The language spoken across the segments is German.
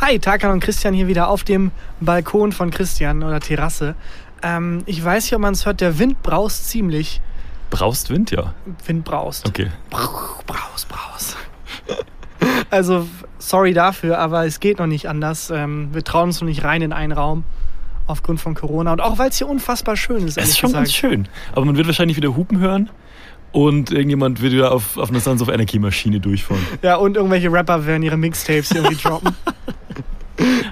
Hi, Tarkan und Christian hier wieder auf dem Balkon von Christian oder Terrasse. Ähm, ich weiß nicht, ob man es hört, der Wind braust ziemlich. Braust Wind, ja. Wind braust. Okay. Braus, braus. Also, sorry dafür, aber es geht noch nicht anders. Ähm, wir trauen uns noch nicht rein in einen Raum aufgrund von Corona und auch weil es hier unfassbar schön ist. Es ist schon gesagt. ganz schön. Aber man wird wahrscheinlich wieder Hupen hören und irgendjemand wird wieder auf, auf einer Sons of Anarchy Maschine durchfahren. Ja, und irgendwelche Rapper werden ihre Mixtapes irgendwie droppen.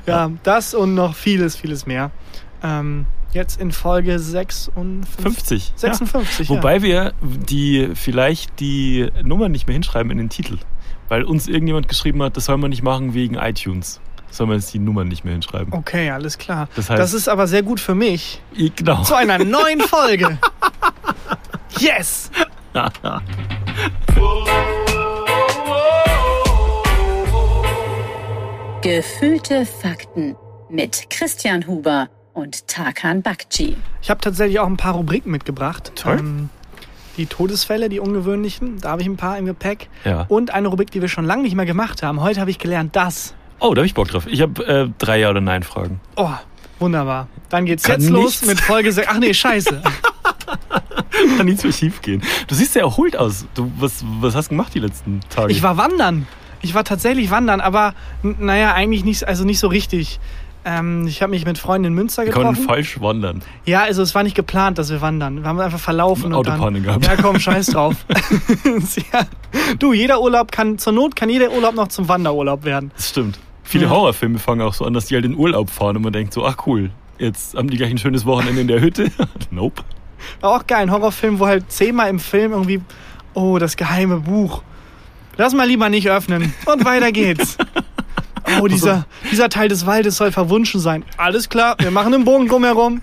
ja, das und noch vieles, vieles mehr. Ähm, jetzt in Folge 56. 50. 56, Ja. ja. Wobei wir die vielleicht die Nummer nicht mehr hinschreiben in den Titel. Weil uns irgendjemand geschrieben hat, das soll man nicht machen wegen iTunes. Soll man jetzt die Nummern nicht mehr hinschreiben. Okay, alles klar. Das heißt- das ist aber sehr gut für mich. Genau. Zu einer neuen Folge. Yes! Gefühlte Fakten mit Christian Huber und Tarkan Bakci. Ich habe tatsächlich auch ein paar Rubriken mitgebracht. Toll. Ähm, die Todesfälle, die ungewöhnlichen, da habe ich ein paar im Gepäck. Ja. Und eine Rubrik, die wir schon lange nicht mehr gemacht haben. Heute habe ich gelernt, das. Oh, da habe ich Bock drauf. Ich habe äh, drei Ja oder Nein Fragen. Oh, wunderbar. Dann geht's Kann jetzt los mit Folge 6. Ach nee, scheiße. Kann nichts mehr schief gehen. Du siehst sehr erholt aus. Du, was, was hast du gemacht die letzten Tage? Ich war wandern. Ich war tatsächlich wandern, aber naja, eigentlich nicht, also nicht so richtig. Ähm, ich habe mich mit Freunden in Münster Wir konnten getroffen. falsch wandern. Ja, also es war nicht geplant, dass wir wandern. Wir haben einfach verlaufen. und Autopanne dann, gehabt. Ja, komm, scheiß drauf. ja. Du, jeder Urlaub kann, zur Not kann jeder Urlaub noch zum Wanderurlaub werden. Das stimmt. Viele Ja. Horrorfilme fangen auch so an, dass die halt in Urlaub fahren und man denkt so, ach cool, jetzt haben die gleich ein schönes Wochenende in der Hütte. nope. War auch geil, ein Horrorfilm, wo halt zehnmal im Film irgendwie, oh, das geheime Buch. Lass mal lieber nicht öffnen. Und weiter geht's. Oh, dieser, dieser Teil des Waldes soll verwunschen sein. Alles klar, wir machen einen Bogen drumherum.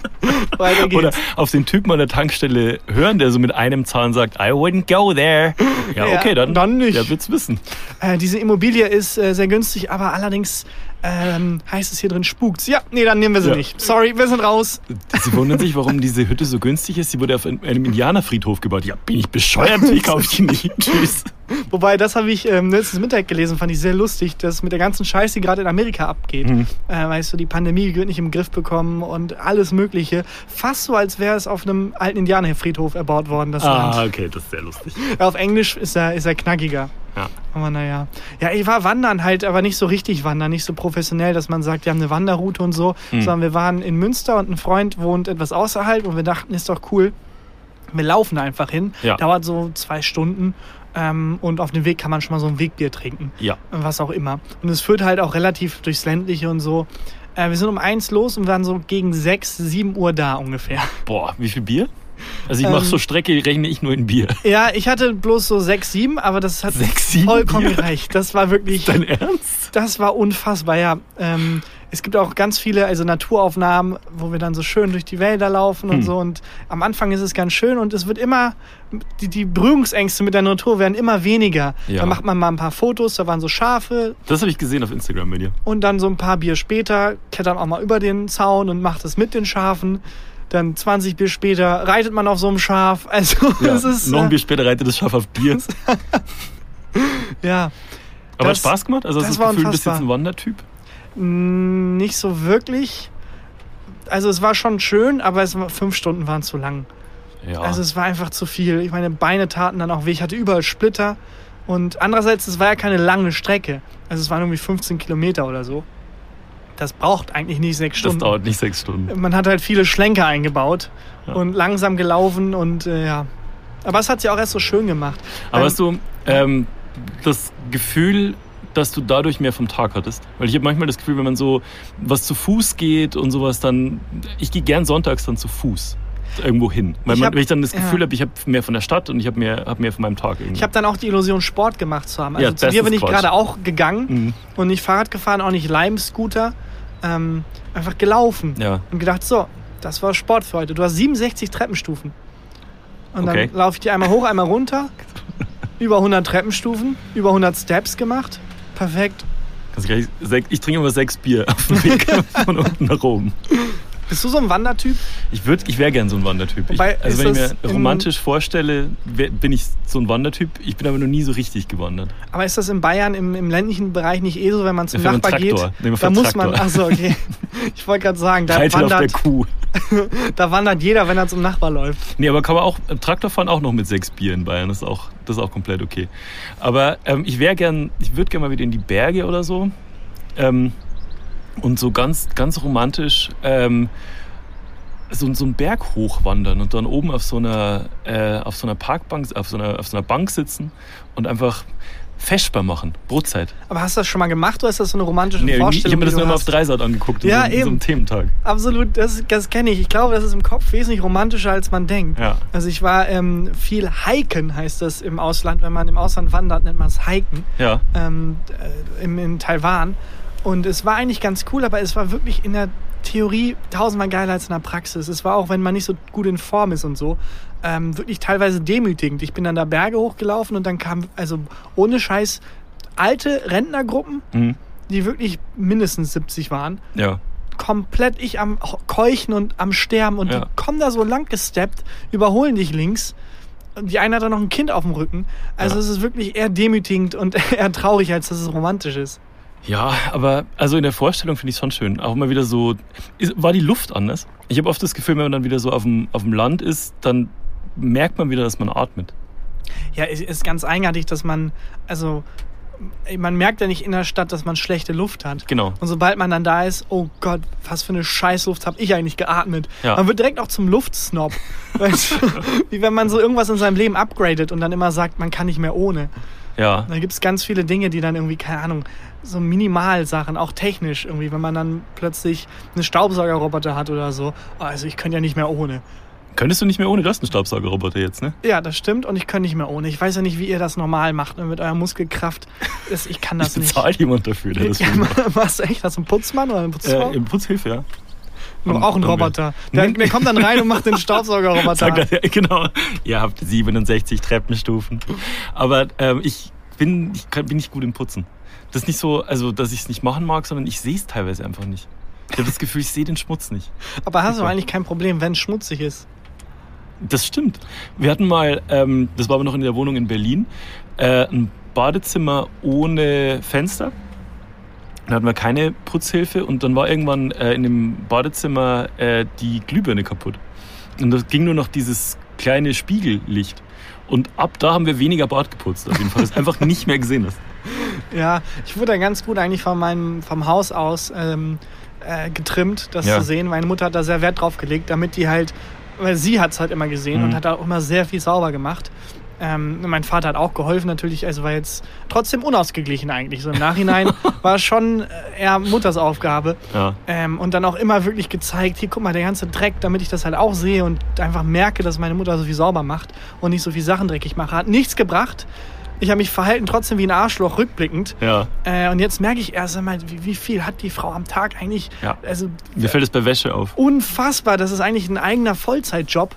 weiter geht's. Oder auf den Typen an der Tankstelle hören, der so mit einem Zahn sagt, I wouldn't go there. Ja, okay, dann, dann nicht. Der wird's wissen. Äh, diese Immobilie ist äh, sehr günstig, aber allerdings ähm, heißt es hier drin spukt's. Ja, nee, dann nehmen wir sie Ja. nicht. Sorry, wir sind raus. Sie wundern sich, warum diese Hütte so günstig ist. Sie wurde auf einem Indianerfriedhof gebaut. Ja, bin ich bescheuert? Ich kaufe die nicht. Tschüss. Wobei, das habe ich ähm, letztes Mittag gelesen, fand ich sehr lustig, dass mit der ganzen Scheiße, die gerade in Amerika abgeht. Mhm. Äh, weißt du, die Pandemie wird nicht im Griff bekommen und alles Mögliche. Fast so, als wäre es auf einem alten Indianerfriedhof erbaut worden, das Ah, Land. okay, das ist sehr lustig. Auf Englisch ist er, ist er knackiger. Ja. Aber naja. Ja, ich war wandern halt, aber nicht so richtig wandern, nicht so professionell, dass man sagt, wir haben eine Wanderroute und so, Mhm. sondern wir waren in Münster und ein Freund wohnt etwas außerhalb und wir dachten, ist doch cool. Wir laufen einfach hin. Ja. Dauert so zwei Stunden. Ähm, und auf dem Weg kann man schon mal so ein Wegbier trinken. Ja. Was auch immer. Und es führt halt auch relativ durchs Ländliche und so. Äh, wir sind um eins los und waren so gegen sechs, sieben Uhr da ungefähr. Boah, wie viel Bier? Also ich Ähm, mache so Strecke, rechne ich nur in Bier. Ja, ich hatte bloß so sechs, sieben, aber das hat Sechs, sieben vollkommen Bier? gereicht. Das war wirklich. Dein Ernst? Das war unfassbar, ja. Ähm, es gibt auch ganz viele also Naturaufnahmen, wo wir dann so schön durch die Wälder laufen und Hm. so. Und am Anfang ist es ganz schön und es wird immer, die, die Berührungsängste mit der Natur werden immer weniger. Ja. Da macht man mal ein paar Fotos, da waren so Schafe Das habe ich gesehen auf Instagram bei dir. und dann so ein paar Bier später klettert man auch mal über den Zaun und macht es mit den Schafen. Dann 20 Bier später reitet man auf so einem Schaf. Also es ist noch ein äh, Bier später reitet das Schaf auf dir. ja Aber hat Das- Spaß gemacht? Also hast das du das war Gefühl, du bist jetzt ein Wandertyp? Nicht so wirklich. Also es war schon schön, aber es war, fünf Stunden waren zu lang. Ja. Also es war einfach zu viel. Ich meine Beine taten dann auch weh. Ich hatte überall Splitter. Und andererseits, es war ja keine lange Strecke. Also es waren irgendwie 15 Kilometer oder so. Das braucht eigentlich nicht sechs das Stunden. dauert nicht sechs Stunden. Man hat halt viele Schlenker eingebaut Ja. und langsam gelaufen und äh, ja. Aber es hat sie auch erst so schön gemacht. Aber Ähm, hast du ähm, das Gefühl, dass du dadurch mehr vom Tag hattest? Weil ich habe manchmal das Gefühl, wenn man so was zu Fuß geht und sowas, dann ich gehe gern sonntags dann zu Fuß irgendwo hin, weil, Ich man, hab- weil ich dann das ja. Gefühl habe, ich habe mehr von der Stadt und ich habe mehr, hab mehr von meinem Tag irgendwie. Ich habe dann auch die Illusion, Sport gemacht zu haben. Also Ja, zu dir bin ich gerade auch gegangen Mhm. und nicht Fahrrad gefahren, auch nicht Lime-Scooter. Ähm, einfach gelaufen Ja. und gedacht, so, das war Sport für heute. Du hast 67 Treppenstufen. Und Okay. dann laufe ich die einmal hoch, einmal runter. über 100 Treppenstufen, über 100 Steps gemacht. Perfekt. Ich trinke immer sechs Bier auf dem Weg von unten nach oben. Bist du so ein Wandertyp? Ich, würd- ich wäre gern so ein Wandertyp. Ich, also wenn ich mir romantisch vorstelle, wär, bin ich so ein Wandertyp. Ich bin aber noch nie so richtig gewandert. Aber ist das in Bayern im, im ländlichen Bereich nicht eh so, wenn man zum fahren Nachbar geht? Nee, Da muss man, achso, okay. Ich wollte gerade sagen, da Reiter der wandert, da wandert jeder, wenn er zum Nachbar läuft. Nee, aber kann man auch äh, Traktor fahren auch noch mit sechs Bier in Bayern. Das ist auch, das ist auch komplett okay. Aber ähm, ich wäre gern, ich würde gerne mal wieder in die Berge oder so. Ähm, und so ganz, ganz romantisch ähm, so, so einen Berg hochwandern und dann oben auf so einer, äh, auf so einer Parkbank, auf so einer, auf so einer Bank sitzen und einfach Feschbar machen, Brotzeit. Aber hast du das schon mal gemacht oder ist das so eine romantische Nee, ich Vorstellung? habe mir das nur mal auf? Dreisat angeguckt, in Ja, so, in so einem eben. Thementag. Absolut, das, das kenne ich. Ich glaube, das ist im Kopf wesentlich romantischer, als man denkt. Ja. Also ich war ähm, viel hiken, heißt das im Ausland. Wenn man im Ausland wandert, nennt man es hiken. Ja, ähm, äh, in, in Taiwan. Und es war eigentlich ganz cool, aber es war wirklich in der Theorie tausendmal geiler als in der Praxis. Es war auch, wenn man nicht so gut in Form ist und so, ähm, wirklich teilweise demütigend. Ich bin dann da Berge hochgelaufen und dann kam, also ohne Scheiß, alte Rentnergruppen, mhm. die wirklich mindestens 70 waren, ja. komplett ich am Keuchen und am Sterben und Ja. die kommen da so lang gesteppt, überholen dich links. Und Die eine hat da noch ein Kind auf dem Rücken. Also Ja. es ist wirklich eher demütigend und eher traurig, als dass es romantisch ist. Ja, aber also in der Vorstellung finde ich es schon schön. Auch mal wieder so. War die Luft anders? Ich habe oft das Gefühl, wenn man dann wieder so auf dem, auf dem Land ist, dann merkt man wieder, dass man atmet. Ja, es ist ganz eigenartig, dass man, also man merkt ja nicht in der Stadt, dass man schlechte Luft hat. Genau. Und sobald man dann da ist, oh Gott, was für eine Scheißluft habe ich eigentlich geatmet. Ja. Man wird direkt auch zum Luftsnob. Wie wenn man so irgendwas in seinem Leben upgradet und dann immer sagt, man kann nicht mehr ohne. Ja. Da gibt es ganz viele Dinge, die dann irgendwie, keine Ahnung, so Minimalsachen, auch technisch irgendwie, wenn man dann plötzlich einen Staubsaugerroboter hat oder so. Also ich könnte ja nicht mehr ohne. Könntest du nicht mehr ohne das einen Staubsaugerroboter jetzt, ne? Ja, das stimmt und ich kann nicht mehr ohne. Ich weiß ja nicht, wie ihr das normal macht ne, mit eurer Muskelkraft. Ich kann das Ich nicht. bezahle jemand dafür, der das Ja, was echt? Das ist ein Putzmann oder eine Putzfrau? Äh, Im Putzhilfe, ja. Noch auch ein Roboter. Der, der kommt dann rein und macht den Staubsaugerroboter. Er, genau. Ihr habt 67 Treppenstufen. Aber ähm, ich, bin, ich kann, bin nicht gut im Putzen. Das ist nicht so, also dass ich es nicht machen mag, sondern ich sehe es teilweise einfach nicht. Ich habe das Gefühl, ich sehe den Schmutz nicht. Aber hast du eigentlich kein Problem, wenn es schmutzig ist? Das stimmt. Wir hatten mal, ähm, das war aber noch in der Wohnung in Berlin, äh, ein Badezimmer ohne Fenster. Dann hatten wir keine Putzhilfe und dann war irgendwann äh, in dem Badezimmer äh, die Glühbirne kaputt. Und das ging nur noch dieses kleine Spiegellicht. Und ab da haben wir weniger Bad geputzt, auf jeden Fall. Das ist einfach nicht mehr gesehen hast. Ja, ich wurde da ganz gut eigentlich von meinem, vom Haus aus ähm, äh, getrimmt, das Ja. zu sehen. Meine Mutter hat da sehr Wert drauf gelegt, damit die halt, weil sie hat es halt immer gesehen Mhm. und hat da auch immer sehr viel sauber gemacht. Ähm, mein Vater hat auch geholfen natürlich, also war jetzt trotzdem unausgeglichen eigentlich. So im Nachhinein war schon äh, eher Mutters Aufgabe. Ja. Ähm, und dann auch immer wirklich gezeigt, hier guck mal, der ganze Dreck, damit ich das halt auch sehe und einfach merke, dass meine Mutter so viel sauber macht und nicht so viel Sachen dreckig mache. Hat nichts gebracht. Ich habe mich verhalten trotzdem wie ein Arschloch rückblickend. Ja. Äh, und jetzt merke ich erst einmal, wie, wie viel hat die Frau am Tag eigentlich. Ja. Also Mir fällt es bei Wäsche auf. unfassbar, das ist eigentlich ein eigener Vollzeitjob.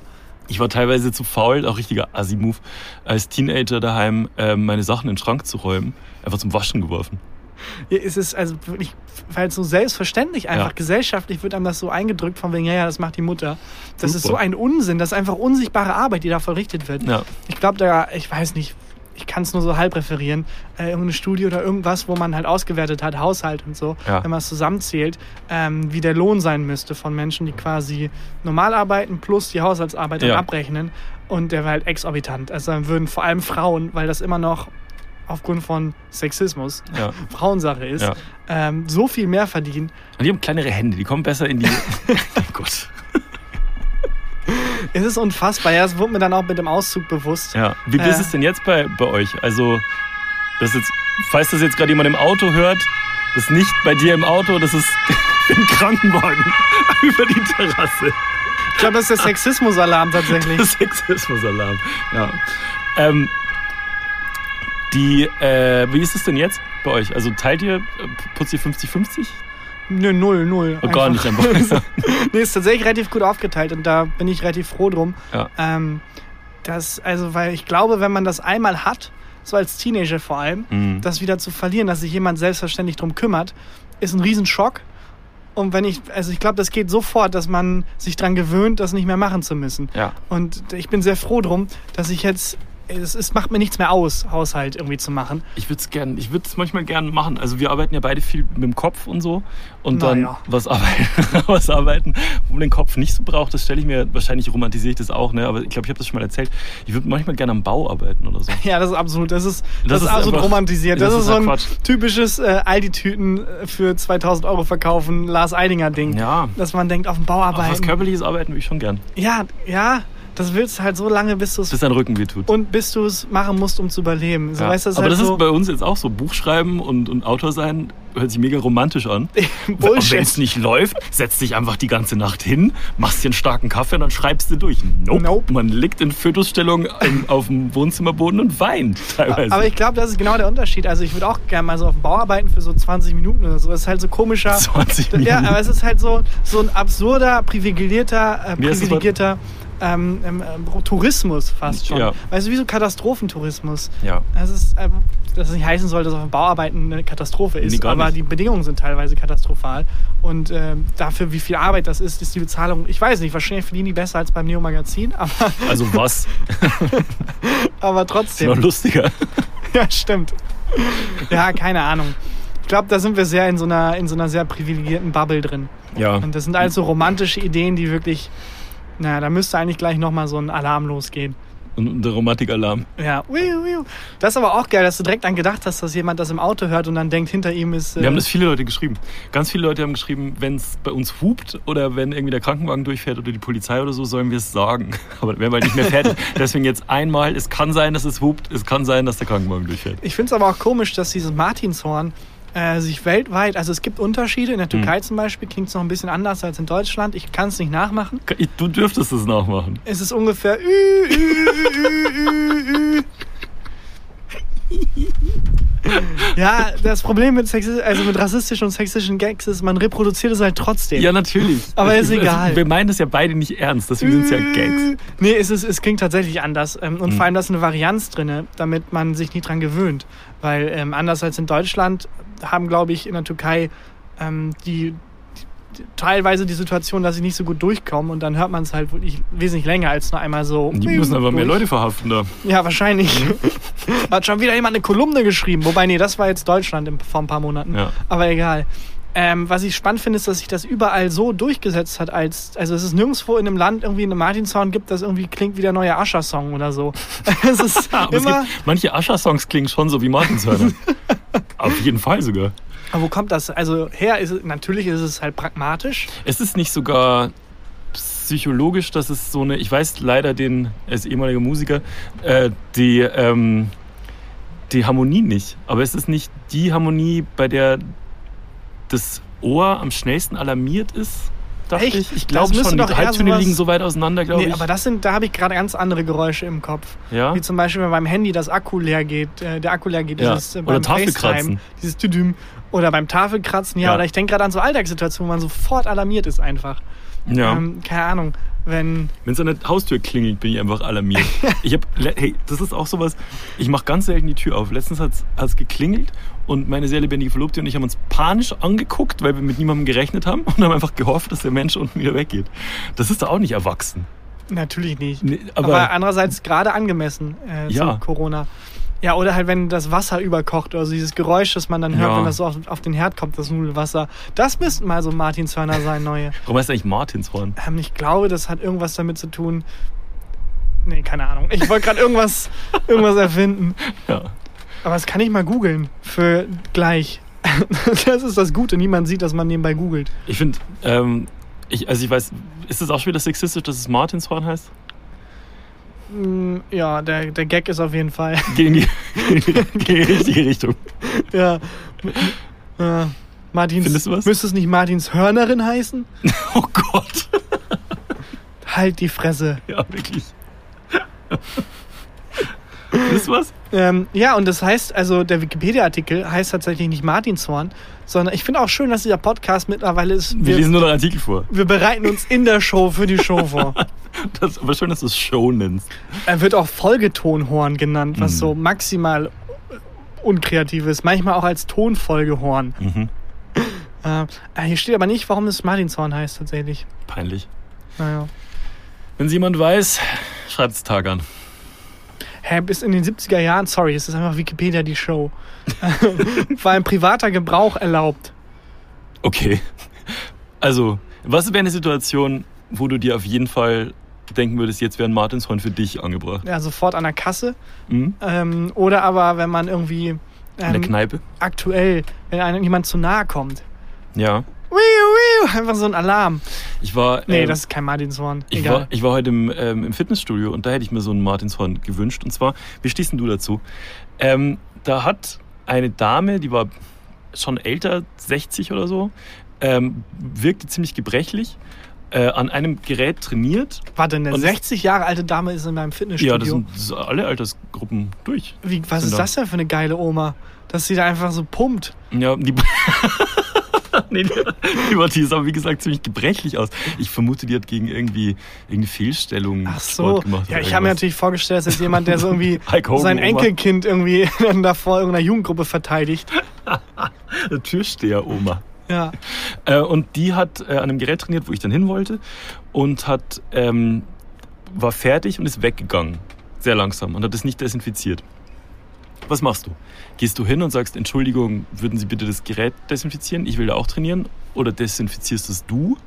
Ich war teilweise zu faul, auch richtiger Assi-Move, als Teenager daheim äh, meine Sachen in den Schrank zu räumen. Einfach zum Waschen geworfen. Ist es also wirklich, weil es so selbstverständlich einfach Ja. gesellschaftlich wird einem das so eingedrückt, von wegen, ja, ja, das macht die Mutter. Das ist Super. so ein Unsinn, das ist einfach unsichtbare Arbeit, die da verrichtet wird. Ja. Ich glaube, da, ich weiß nicht, ich kann es nur so halb referieren, äh, irgendeine Studie oder irgendwas, wo man halt ausgewertet hat, Haushalt und so, Ja. wenn man es zusammenzählt, ähm, wie der Lohn sein müsste von Menschen, die quasi normal arbeiten plus die Haushaltsarbeit dann Ja. abrechnen. Und der war halt exorbitant. Also dann würden vor allem Frauen, weil das immer noch aufgrund von Sexismus Ja. Frauensache ist, Ja. ähm, so viel mehr verdienen. Und die haben kleinere Hände, die kommen besser in die. oh Gott. Es ist unfassbar. Ja, es wurde mir dann auch mit dem Auszug bewusst. Ja. Wie Äh. ist es denn jetzt bei, bei euch? Also, das jetzt, falls das jetzt gerade jemand im Auto hört, das ist nicht bei dir im Auto, das ist im Krankenwagen über die Terrasse. Ich glaube, das ist der Sexismusalarm tatsächlich. Das Sexismusalarm. Ja. Ähm, die, äh, wie ist es denn jetzt bei euch? Also teilt ihr, äh, putzt ihr 50-50? Nö, null, null. Oh, gar nicht einfach. nee, ist tatsächlich relativ gut aufgeteilt und da bin ich relativ froh drum. Ja. Ähm, das, also, weil ich glaube, wenn man das einmal hat, so als Teenager vor allem, Mhm. das wieder zu verlieren, dass sich jemand selbstverständlich drum kümmert, ist ein Riesenschock. Und wenn ich, also ich glaube, das geht sofort, dass man sich dran gewöhnt, das nicht mehr machen zu müssen. Ja. Und ich bin sehr froh drum, dass ich jetzt, es, es macht mir nichts mehr aus, Haushalt irgendwie zu machen. Ich würde es gern, ich würde es manchmal gern machen. Also wir arbeiten ja beide viel mit dem Kopf und so. Und dann Naja. was arbeiten, was arbeiten, wo man den Kopf nicht so braucht, das stelle ich mir, wahrscheinlich romantisiere ich das auch, ne? Aber ich glaube, ich habe das schon mal erzählt. Ich würde manchmal gerne am Bau arbeiten oder so. Ja, das ist absolut, das ist, das Das ist ist absolut einfach- romantisiert. Das, das ist ist so ein Quatsch. typisches äh, Aldi-Tüten äh, für 2000 Euro verkaufen, Lars Eidinger-Ding. Ja. Dass man denkt, auf dem Bau Aber was arbeiten. körperliches Arbeiten würde ich schon gern. Ja, ja, das willst du halt so lange, bis du es Bis dein Rücken wehtut. und bis du es machen musst, um zu überleben. So, Ja. weißt das Aber ist das halt ist bei uns jetzt auch so. Buchschreiben und, und Autor sein hört sich mega romantisch an. so Und wenn es Bullshit. nicht läuft, setzt dich einfach die ganze Nacht hin, machst dir einen starken Kaffee und dann schreibst du durch. Nope. Nope. Man liegt in Fötusstellung auf dem Wohnzimmerboden und weint teilweise. Aber ich glaube, das ist genau der Unterschied. Also ich würde auch gerne mal so auf dem Bau arbeiten für so 20 Minuten oder so. Das ist halt so komischer. 20 Minuten. Ja, aber es ist halt so, so ein absurder, privilegierter, äh, privilegierter ähm, ähm, ähm, Tourismus fast schon. Ja. Weißt du, wie so Katastrophentourismus. ja. Das ist, äh, dass es nicht heißen soll, dass auf dem Bauarbeiten eine Katastrophe ist, Nee, aber nicht. die Bedingungen sind teilweise katastrophal. Und ähm, dafür, wie viel Arbeit das ist, ist die Bezahlung, ich weiß nicht, wahrscheinlich verdienen die besser als beim Neo Magazin, aber, Also was? aber Ist noch trotzdem. lustiger. Ja, stimmt. Ja, keine Ahnung. Ich glaube, da sind wir sehr in so, einer, in so einer sehr privilegierten Bubble drin. Ja. Und das sind also romantische Ideen, die wirklich, naja, da müsste eigentlich gleich nochmal so ein Alarm losgehen. Und, der Romantikalarm. Ja, das ist aber auch geil, dass du direkt an gedacht hast, dass jemand das im Auto hört und dann denkt, hinter ihm ist. äh, Wir haben das viele Leute geschrieben. Ganz viele Leute haben geschrieben, wenn es bei uns hupt oder wenn irgendwie der Krankenwagen durchfährt oder die Polizei oder so, sollen wir es sagen. Aber wären wir halt nicht mehr fertig. Deswegen jetzt einmal, es kann sein, dass es hupt, es kann sein, dass der Krankenwagen durchfährt. Ich finde es aber auch komisch, dass dieses Martinshorn äh, sich weltweit, also es gibt Unterschiede. In der Hm. Türkei zum Beispiel klingt es noch ein bisschen anders als in Deutschland. Ich kann es nicht nachmachen. Du dürftest es nachmachen. Es ist ungefähr. Ü, ü, ü. Ja, das Problem mit, also mit rassistischen und sexistischen Gags ist, man reproduziert es halt trotzdem. Ja, natürlich. Aber ist egal. Wir meinen das ja beide nicht ernst, deswegen sind es ja Gags. Nee, es, ist, es klingt tatsächlich anders. Ähm, Und Mhm. vor allem, da ist eine Varianz drin, damit man sich nie dran gewöhnt. Weil ähm, anders als in Deutschland haben, glaube ich, in der Türkei ähm, die teilweise die Situation, dass sie nicht so gut durchkommen und dann hört man es halt wirklich wesentlich länger als nur einmal so. Die müssen aber mehr. Leute verhaften da. Ja, wahrscheinlich. Hat schon wieder jemand eine Kolumne geschrieben. Wobei, nee, das war jetzt Deutschland im, vor ein paar Monaten. Ja. Aber egal. Ähm, was ich spannend finde, ist, dass sich das überall so durchgesetzt hat, als also es ist nirgendwo in einem Land irgendwie einen Martin-Song gibt, das irgendwie klingt wie der neue Ascher-Song oder so. es ist Aber es immer. gibt, manche Ascher-Songs klingen schon so wie Martinshörner. Auf jeden Fall sogar. Aber wo kommt das? Also her ist es, natürlich ist es halt pragmatisch. Es ist nicht sogar psychologisch, dass es so eine, ich weiß leider den, ist ehemaliger Musiker, äh, die, ähm, die Harmonie nicht. Aber es ist nicht die Harmonie, bei der das Ohr am schnellsten alarmiert ist, dachte Echt? ich. Ich glaube schon, die Halbtöne liegen so weit auseinander, glaube Nee, ich. aber das sind, da habe ich gerade ganz andere Geräusche im Kopf. ja? Wie zum Beispiel, wenn beim Handy das Akku leer geht, äh, der Akku leer geht, Ja. dieses äh, Oder beim Tafelkratzen. Dieses Tüdüm. Oder beim Tafelkratzen, ja. Ja. Oder ich denke gerade an so Alltagssituationen, wo man sofort alarmiert ist einfach. ja. Ähm, keine Ahnung, wenn. Wenn es an der Haustür klingelt, bin ich einfach alarmiert. ich hab, le- hey, das ist auch sowas, ich mache ganz selten die Tür auf. Letztens hat es geklingelt und meine sehr lebendige Verlobte und ich haben uns panisch angeguckt, weil wir mit niemandem gerechnet haben und haben einfach gehofft, dass der Mensch unten wieder weggeht. Das ist doch auch nicht erwachsen. Natürlich nicht. Nee, aber, aber, andererseits gerade angemessen äh, Ja. zu Corona. Ja, oder halt, wenn das Wasser überkocht, also dieses Geräusch, das man dann hört, Ja. wenn das so auf, auf den Herd kommt, das Nudelwasser. Das müssten mal so Martinshörner sein, neue. warum heißt eigentlich Martinshorn? Ähm, ich glaube, das hat irgendwas damit zu tun. Nee, keine Ahnung. Ich wollte gerade irgendwas, irgendwas erfinden. Ja. Aber das kann ich mal googeln für gleich. Das ist das Gute. Niemand sieht, dass man nebenbei googelt. Ich finde, ähm, ich, also ich weiß, ist es auch schon wieder sexistisch, dass es Martinshorn heißt? Mm, Ja, der, der Gag ist auf jeden Fall. Geht in die, geht in die, richtige Richtung. ja. ja. Martins, Findest du was? Müsste es nicht Martins Hörnerin heißen? Oh Gott. Halt die Fresse. Ja, wirklich. Wisst ihr was? Ähm, ja, und das heißt, also der Wikipedia-Artikel heißt tatsächlich nicht Martinshorn, sondern ich finde auch schön, dass dieser Podcast mittlerweile ist. Wir Wir, lesen nur noch Artikel vor. wir bereiten uns in der Show für die Show vor. Das, aber schön, dass du es Show nennst. Er wird auch Folgetonhorn genannt, was Mhm. so maximal unkreativ ist. Manchmal auch als Tonfolgehorn. Mhm. Äh, äh, hier steht aber nicht, warum es Martinshorn heißt tatsächlich. Peinlich. Naja. Wenn es jemand weiß, schreibt es Tag an. Hä, bis in den 70er Jahren, sorry, es ist einfach Wikipedia die Show, war ein privater Gebrauch erlaubt. Okay. Also, was wäre eine Situation, wo du dir auf jeden Fall denken würdest, jetzt wäre ein Martinshorn für dich angebracht? Ja, sofort an der Kasse. Mhm. Ähm, oder aber, wenn man irgendwie In der ähm, Kneipe? aktuell, wenn einem jemand zu nahe kommt. Ja. Wiu, einfach so ein Alarm. Ich war. Nee, ähm, das ist kein Martinshorn. Ich Egal. war, ich war heute im, ähm, im Fitnessstudio und da hätte ich mir so einen Martinshorn gewünscht. Und zwar, wie stehst denn du dazu? Ähm, da hat eine Dame, die war schon älter, 60 oder so, ähm, wirkte ziemlich gebrechlich, äh, an einem Gerät trainiert. Warte, eine Und- 60 Jahre alte Dame ist in meinem Fitnessstudio. Ja, das sind, das sind alle Altersgruppen durch. Wie, was ist Genau. das denn für eine geile Oma? Dass sie da einfach so pumpt. Ja, die. nee, die, die sah, wie gesagt, ziemlich gebrechlich aus. Ich vermute, die hat gegen irgendwie irgendeine Fehlstellung Ach so. Sport gemacht. Ja, ich habe mir natürlich vorgestellt, dass jemand, der so irgendwie sein. Enkelkind irgendwie dann davor irgendeiner Jugendgruppe verteidigt. Eine Türsteher-Oma. Ja. Äh, und die hat äh, an einem Gerät trainiert, wo ich dann hin wollte und hat, ähm, war fertig und ist weggegangen. Sehr langsam und hat es nicht desinfiziert. Was machst du? Gehst du hin und sagst, Entschuldigung, würden Sie bitte das Gerät desinfizieren? Ich will da auch trainieren. Oder desinfizierst es du?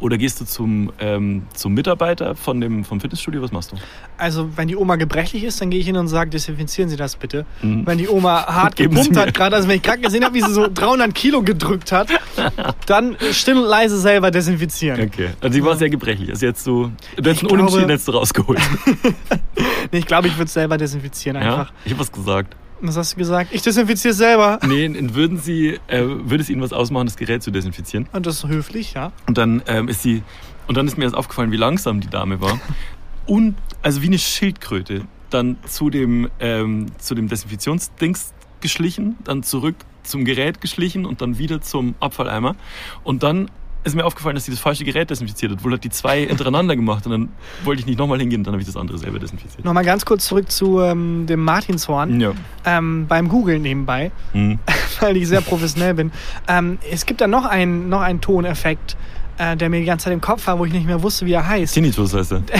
Oder gehst du zum, ähm, zum Mitarbeiter von dem, vom Fitnessstudio? Was machst du? Also, wenn die Oma gebrechlich ist, dann gehe ich hin und sage, desinfizieren Sie das bitte. Mhm. Wenn die Oma hart gepumpt hat gerade, also wenn ich gerade gesehen habe, wie sie so 300 Kilo gedrückt hat, dann still und leise selber desinfizieren. Okay. Also sie war sehr gebrechlich. Also jetzt so, du hättest einen Unentschieden hättest du rausgeholt. Nee, ich glaube, ich würde es selber desinfizieren ja? einfach. Ich habe was gesagt. Was hast du gesagt? Ich desinfiziere es selber. Nee, würden Sie, äh, würde es Ihnen was ausmachen, das Gerät zu desinfizieren? Und das ist höflich, ja. Und dann ähm, ist sie, und dann ist mir erst aufgefallen, wie langsam die Dame war. Und also wie eine Schildkröte dann zu dem, ähm, zu dem Desinfektionsdings geschlichen, dann zurück zum Gerät geschlichen und dann wieder zum Abfalleimer. Und dann ist mir aufgefallen, dass sie das falsche Gerät desinfiziert hat. Wohl hat die zwei hintereinander gemacht und dann wollte ich nicht nochmal hingehen, dann habe ich das andere selber desinfiziert. Nochmal ganz kurz zurück zu ähm, dem Martinshorn. Ja. Ähm, beim Googlen nebenbei, Hm. weil ich sehr professionell bin. Ähm, es gibt da noch einen, noch einen Toneffekt, äh, der mir die ganze Zeit im Kopf war, wo ich nicht mehr wusste, wie er heißt. Tinnitus heißt er.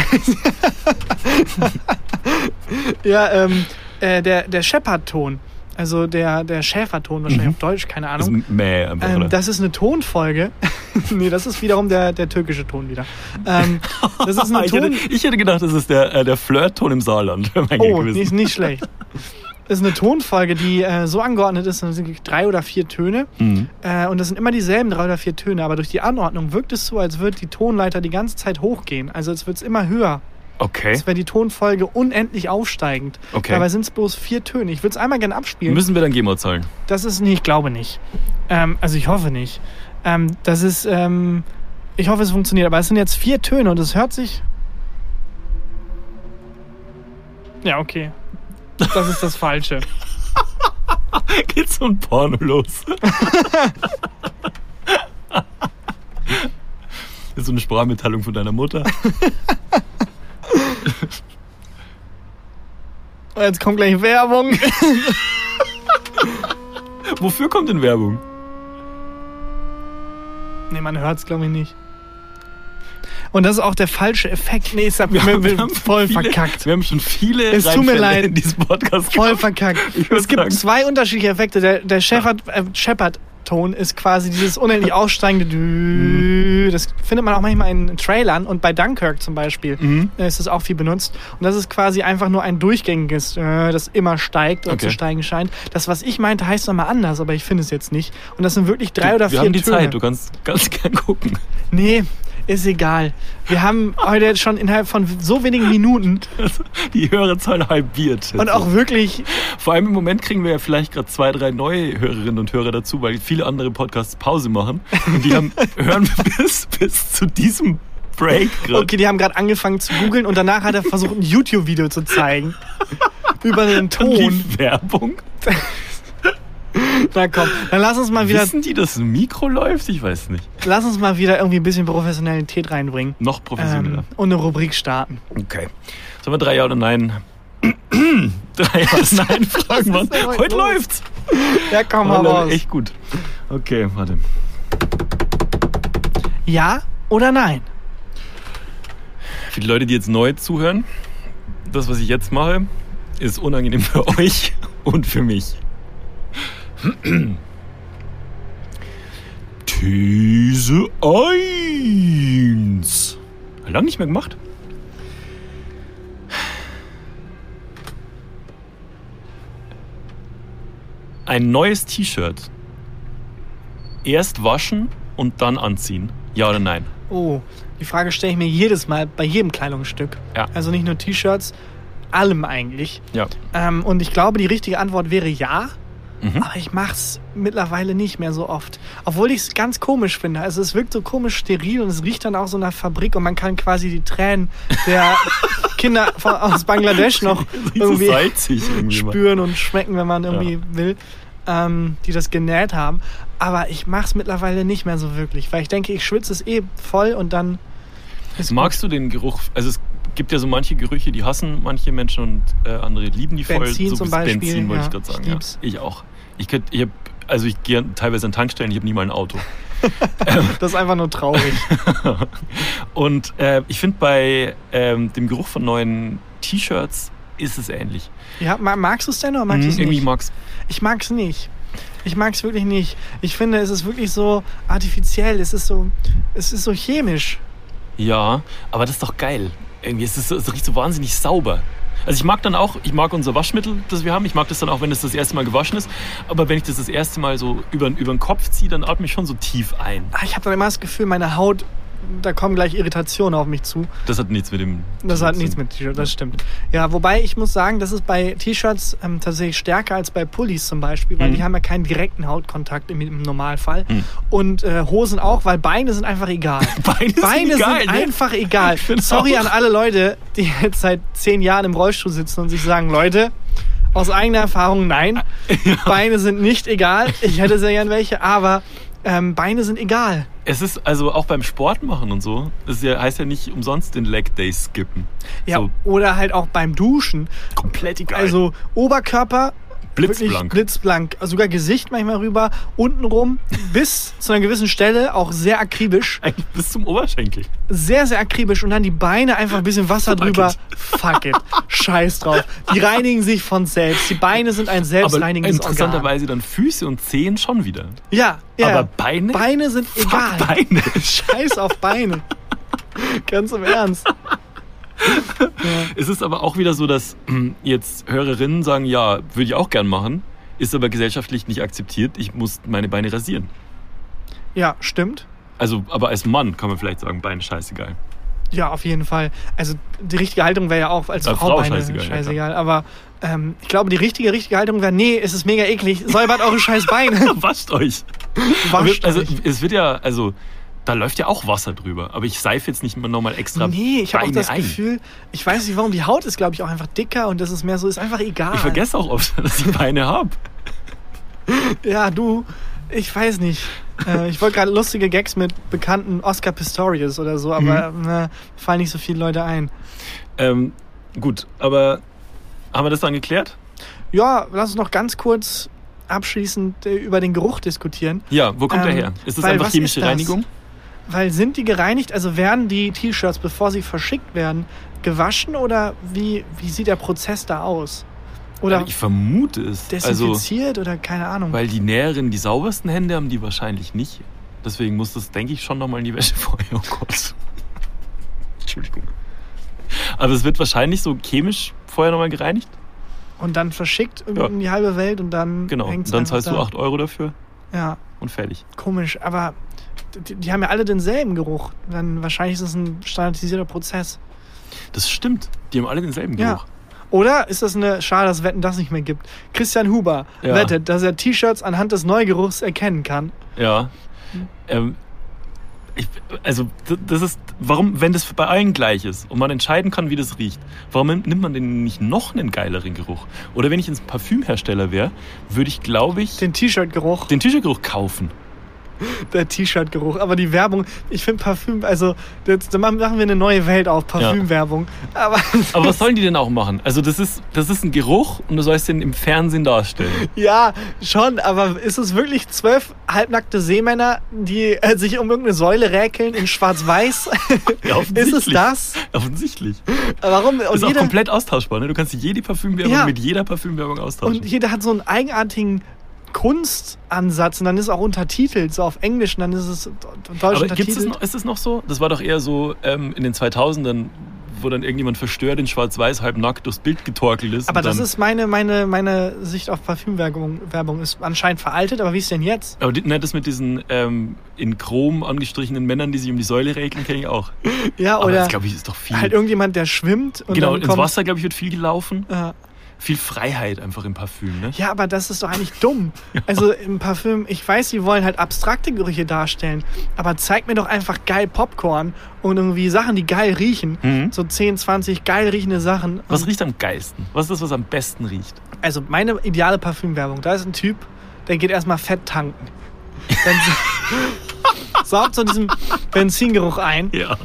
Ja, ähm, äh, der, der Shepard-Ton. Also der, der Schäferton, wahrscheinlich Mhm. auf Deutsch, keine Das Ahnung. ist Mäh einfach? Ähm, das ist eine Tonfolge. nee, das ist wiederum der, der türkische Ton wieder. Ähm, das ist eine ich, hätte, Ton. ich hätte gedacht, das ist der, äh, der Flirt-Ton im Saarland. Oh, gewesen. nicht, nicht schlecht. Das ist eine Tonfolge, die äh, so angeordnet ist, das sind drei oder vier Töne. Mhm. Äh, und das sind immer dieselben drei oder vier Töne, aber durch die Anordnung wirkt es so, als würde die Tonleiter die ganze Zeit hochgehen. Also als wird es immer höher. Okay. Als wäre die Tonfolge unendlich aufsteigend. Okay. Dabei sind es bloß vier Töne. Ich würde es einmal gerne abspielen. Müssen wir dann GEMA zahlen? Das ist, nee, ich glaube nicht. Ähm, also ich hoffe nicht. Ähm, das ist, ähm, ich hoffe, es funktioniert. Aber es sind jetzt vier Töne und es hört sich. Ja, okay. Das ist das Falsche. Geht so ein Porno los. Das ist so eine Sprachmitteilung von deiner Mutter. Und jetzt kommt gleich Werbung. Wofür kommt denn Werbung? Nee, man hört es, glaube ich, nicht. Und das ist auch der falsche Effekt. Nee, ich hab wir, wir, haben voll viele, verkackt. Wir haben schon viele Es tut mir leid. in diesem Podcast Voll verkackt. Es gibt sagen- zwei unterschiedliche Effekte. Der, der Shepard, äh, Shepard-Ton ist quasi dieses unendlich aussteigende Dü. Das findet man auch manchmal in Trailern und bei Dunkirk zum Beispiel Mhm. äh, ist das auch viel benutzt. Und das ist quasi einfach nur ein durchgängiges, äh, das immer steigt oder Okay. zu steigen scheint. Das, was ich meinte, heißt nochmal anders, aber ich finde es jetzt nicht. Und das sind wirklich drei oder wir vier haben die Töne. Zeit, du kannst ganz gern gucken. Nee, ist egal. Wir haben heute schon innerhalb von so wenigen Minuten die Hörerzahl halbiert. und auch wirklich Vor allem im Moment kriegen wir ja vielleicht gerade zwei, drei neue Hörerinnen und Hörer dazu, weil viele andere Podcasts Pause machen. Und die haben, hören bis, bis zu diesem Break gerade. Okay, die haben gerade angefangen zu googeln und danach hat er versucht, ein YouTube-Video zu zeigen. Über den Ton. Werbung. Na komm, dann lass uns mal wieder, Wissen die, dass ein Mikro läuft? Ich weiß nicht. lass uns mal wieder irgendwie ein bisschen Professionalität reinbringen. Noch professioneller. Ähm, und eine Rubrik starten. Okay. Sollen wir drei Ja oder Nein? drei Ja oder Nein fragen, Mann. heute los? läuft's. Ja, komm mal raus. echt gut. Okay, warte. Ja oder nein? Für die Leute, die jetzt neu zuhören, das, was ich jetzt mache, ist unangenehm für euch und für mich. These 1. Lang nicht mehr gemacht. Ein neues T-Shirt. Erst waschen und dann anziehen. Ja oder nein? Oh, die Frage stelle ich mir jedes Mal bei jedem Kleidungsstück. Ja. Also nicht nur T-Shirts, allem eigentlich. Ja. Ähm, und ich glaube, die richtige Antwort wäre ja. Mhm. Aber ich mache es mittlerweile nicht mehr so oft. Obwohl ich es ganz komisch finde. Also es wirkt so komisch steril und es riecht dann auch so nach Fabrik und man kann quasi die Tränen der Kinder von, aus Bangladesch noch irgendwie irgendwie mal. spüren und schmecken, wenn man irgendwie will, ähm, die das genäht haben. Aber ich mache es mittlerweile nicht mehr so wirklich, weil ich denke, ich schwitze es eh voll und dann Magst du den Geruch? Also es gibt ja so manche Gerüche, die hassen manche Menschen und äh, andere lieben die voll. Benzin so zum Beispiel, Benzin wollte ja, ich gerade sagen. ich Ja. Ich auch. Ich ich hab, also ich gehe teilweise an Tankstellen, ich habe nie mal ein Auto. Das ist einfach nur traurig. Und äh, ich finde bei ähm, dem Geruch von neuen T-Shirts ist es ähnlich. ja, ma- magst du es denn oder magst du es Mhm, nicht? mag's. Ich mag es nicht. Ich mag es wirklich nicht. Ich finde, es ist wirklich so artifiziell. Es ist so, es ist so chemisch. Ja, aber das ist doch geil. Irgendwie es ist es riecht so wahnsinnig sauber. Also ich mag dann auch, ich mag unser Waschmittel, das wir haben. Ich mag das dann auch, wenn es das erste Mal gewaschen ist. Aber wenn ich das das erste Mal so über, über den Kopf ziehe, dann atme ich schon so tief ein. Ah, Ich habe dann immer das Gefühl, meine Haut, da kommen gleich Irritationen auf mich zu. Das hat nichts mit dem. Das hat nichts mit T-Shirt, das stimmt. Ja, wobei ich muss sagen, das ist bei T-Shirts ähm, tatsächlich stärker als bei Pullis zum Beispiel, weil Mhm. die haben ja keinen direkten Hautkontakt im, im Normalfall. Mhm. Und äh, Hosen auch, weil Beine sind einfach egal. Beine sind Beine egal, sind ne? einfach egal. Sorry auch. an alle Leute, die jetzt seit zehn Jahren im Rollstuhl sitzen und sich sagen, Leute, aus eigener Erfahrung, nein, Beine sind nicht egal. Ich hätte sehr gern welche, aber ähm, Beine sind egal. Es ist also auch beim Sport machen und so. Das ja, heißt ja nicht umsonst den Leg Day skippen. Ja, So oder halt auch beim Duschen. komplett egal. Also Oberkörper Blitzblank. Wirklich blitzblank. Sogar Gesicht manchmal rüber, untenrum bis zu einer gewissen Stelle auch sehr akribisch. Eigentlich bis zum Oberschenkel. Sehr, sehr akribisch und dann die Beine einfach ein bisschen Wasser Fuck drüber. it. Fuck it. Scheiß drauf. Die reinigen sich von selbst. Die Beine sind ein Aber selbstreinigendes Organ. interessanterweise dann Füße und Zehen schon wieder. Ja, ja. Aber Beine? Beine sind Fuck egal. Beine. Scheiß auf Beine. Ganz im Ernst. Es ist aber auch wieder so, dass jetzt Hörerinnen sagen, ja, würde ich auch gern machen, ist aber gesellschaftlich nicht akzeptiert. Ich muss meine Beine rasieren. Ja, stimmt. Also, aber als Mann kann man vielleicht sagen, Beine scheißegal. Ja, auf jeden Fall. Also die richtige Haltung wäre ja auch als Als Frau, Frau Beine scheißegal, scheißegal. ja, aber ähm, ich glaube, die richtige, richtige Haltung wäre, nee, es ist mega eklig. Säubert eure scheiß Beine. Wascht euch. Wascht also, euch. es wird ja, also, da läuft ja auch Wasser drüber. Aber ich seife jetzt nicht nochmal extra Nee, ich habe auch das ein. Gefühl, ich weiß nicht warum, die Haut ist, glaube ich, auch einfach dicker und das ist mehr so, ist einfach egal. Ich vergesse auch oft, dass ich Beine habe. Ja, du, ich weiß nicht. Äh, ich wollte gerade lustige Gags mit bekannten Oscar Pistorius oder so, aber Mhm. äh, fallen nicht so viele Leute ein. Ähm, gut, aber haben wir das dann geklärt? Ja, lass uns noch ganz kurz abschließend äh, über den Geruch diskutieren. Ja, wo kommt Ähm, der her? Ist das einfach chemische? Reinigung? Weil sind die gereinigt, also werden die T-Shirts, bevor sie verschickt werden, gewaschen oder wie, wie sieht der Prozess da aus? Oder ich vermute es. Also, desinfiziert oder keine Ahnung. weil die Näherinnen die saubersten Hände haben, die wahrscheinlich nicht. Deswegen muss das, denke ich, schon nochmal in die Wäsche vorher. Oh Gott. Entschuldigung. Aber es wird wahrscheinlich so chemisch vorher nochmal gereinigt. und dann verschickt in Ja. die halbe Welt und dann Genau. Und dann zahlst du da. 8 Euro dafür Ja, und fertig. komisch, aber die, die haben ja alle denselben Geruch. Dann wahrscheinlich ist es ein standardisierter Prozess. Das stimmt. Die haben alle denselben Ja. Geruch. Oder ist das eine Schade, dass Wetten das nicht mehr gibt? Christian Huber Ja. wettet, dass er T-Shirts anhand des Neugeruchs erkennen kann. Ja. Ähm, ich, also, das ist, warum, wenn das bei allen gleich ist und man entscheiden kann, wie das riecht, warum nimmt man denn nicht noch einen geileren Geruch? Oder wenn ich ein Parfümhersteller wäre, würde ich, glaube ich, den, Den T-Shirt-Geruch. T-Shirt-Geruch kaufen. Der T-Shirt-Geruch. Aber die Werbung, ich finde Parfüm, also jetzt, dann machen wir eine neue Welt auf, Parfümwerbung. Aber, Aber was sollen die denn auch machen? Also das ist, das ist ein Geruch und du sollst den im Fernsehen darstellen. ja, schon, aber ist es wirklich zwölf halbnackte Seemänner, die äh, sich um irgendeine Säule räkeln in schwarz-weiß? Ja, ist es das? Offensichtlich. Warum? Und ist auch jeder, komplett austauschbar. Ne? Du kannst jede Parfümwerbung Ja. mit jeder Parfümwerbung austauschen. und jeder hat so einen eigenartigen Kunstansatz und dann ist auch untertitelt, so auf Englisch und dann ist es deutsch Aber untertitelt. es noch, ist es noch so? Das war doch eher so ähm, in den 2000ern, wo dann irgendjemand verstört in schwarz-weiß halb nackt durchs Bild getorkelt ist. Aber das ist meine, meine, meine Sicht auf Parfümwerbung. Werbung ist anscheinend veraltet, aber wie ist denn jetzt? Aber die, ne, das mit diesen ähm, in Chrom angestrichenen Männern, die sich um die Säule regeln, kenne ich auch. Ja, Aber oder das, glaube ich, ist doch viel. halt irgendjemand, der schwimmt und genau, ins Wasser, glaube ich, wird viel gelaufen. Ja. Viel Freiheit einfach im Parfüm, ne? Ja, aber das ist doch eigentlich dumm. Also im Parfüm, ich weiß, sie wollen halt abstrakte Gerüche darstellen, aber zeig mir doch einfach geil Popcorn und irgendwie Sachen, die geil riechen. Mhm. So 10, 20 geil riechende Sachen. Was riecht am geilsten? Was ist das, was am besten riecht? Also meine ideale Parfümwerbung, da ist ein Typ, der geht erstmal fett tanken. Dann saugt so diesen Benzingeruch ein. Ja.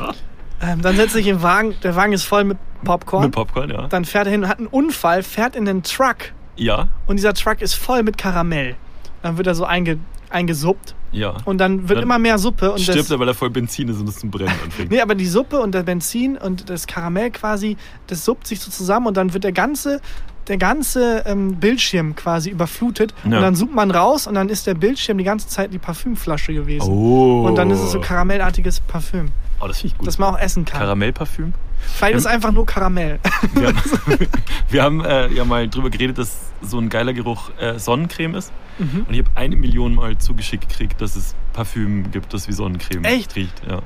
Ähm, dann setzt sich im Wagen, der Wagen ist voll mit Popcorn. Mit Popcorn, ja. dann fährt er hin, hat einen Unfall, fährt in den Truck Ja, und dieser Truck ist voll mit Karamell. Dann wird er so einge, eingesuppt ja. und dann wird Dann immer mehr Suppe und Stirbt das, er, weil er voll Benzin ist und es zum Brennen anfängt. Nee, aber die Suppe und der Benzin und das Karamell quasi, das suppt sich so zusammen und dann wird der ganze, der ganze ähm, Bildschirm quasi überflutet. Ja. Und dann zoomt man raus und dann ist der Bildschirm die ganze Zeit die Parfümflasche gewesen. Oh. Und dann ist es so karamellartiges Parfüm, Oh, das finde ich gut. das man auch essen kann. Karamellparfüm. Vielleicht ist einfach nur Karamell. Wir haben, wir haben äh, ja mal drüber geredet, dass so ein geiler Geruch äh, Sonnencreme ist. Mhm. Und ich habe eine Million Mal zugeschickt gekriegt, dass es Parfüm gibt, das wie Sonnencreme Echt? riecht. Ja.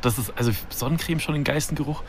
Das ist also Sonnencreme schon ein Geistengeruch.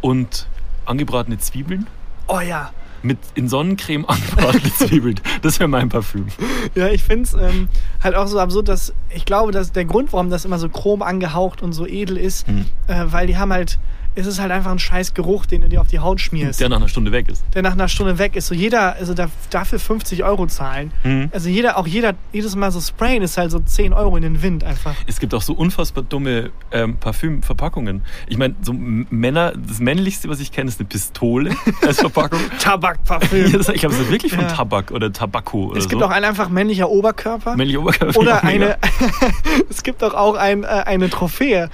Und angebratene Zwiebeln Oh ja. Mit in Sonnencreme angebratene Zwiebeln. Das wäre mein Parfüm. Ja, ich finde es ähm, halt auch so absurd, dass ich glaube, dass der Grund, warum das immer so chrom angehaucht und so edel ist, Hm. äh, weil die haben halt, es ist halt einfach ein scheiß Geruch, den du dir auf die Haut schmierst. Der nach einer Stunde weg ist. der nach einer Stunde weg ist. So jeder, also da, dafür 50 Euro zahlen. Mhm. Also jeder, auch jeder, jedes Mal so sprayen ist halt so 10 Euro in den Wind einfach. Es gibt auch so unfassbar dumme ähm, Parfümverpackungen. Ich meine, so Männer, das männlichste, was ich kenne, ist eine Pistole als Verpackung. Tabakparfüm. Ich glaube, es wirklich von Ja. Tabak oder Tabakko oder es gibt so. auch einen einfach männlicher Oberkörper. Männliche Oberkörper. oder eine, es gibt auch, auch ein, äh, eine Trophäe.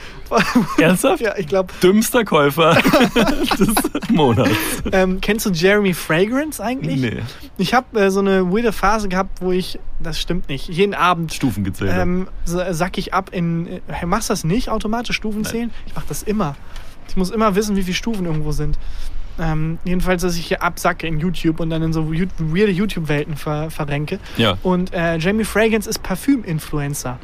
Ernsthaft? ja, ich glaube, Dümmster Käufer des Monats. ähm, kennst du Jeremy Fragrance eigentlich? Nee, Ich habe äh, so eine weirde Phase gehabt, wo ich, das stimmt nicht, jeden Abend Stufen gezählt. ähm, sack ich ab in. Äh, machst du das nicht automatisch, Stufen Nein. zählen? Ich mach das immer. Ich muss immer wissen, wie viele Stufen irgendwo sind. Ähm, jedenfalls, dass ich hier absacke in YouTube und dann in so weirde YouTube-Welten ver verrenke. ja. Und äh, Jamie Fragrance ist Parfüm-Influencer.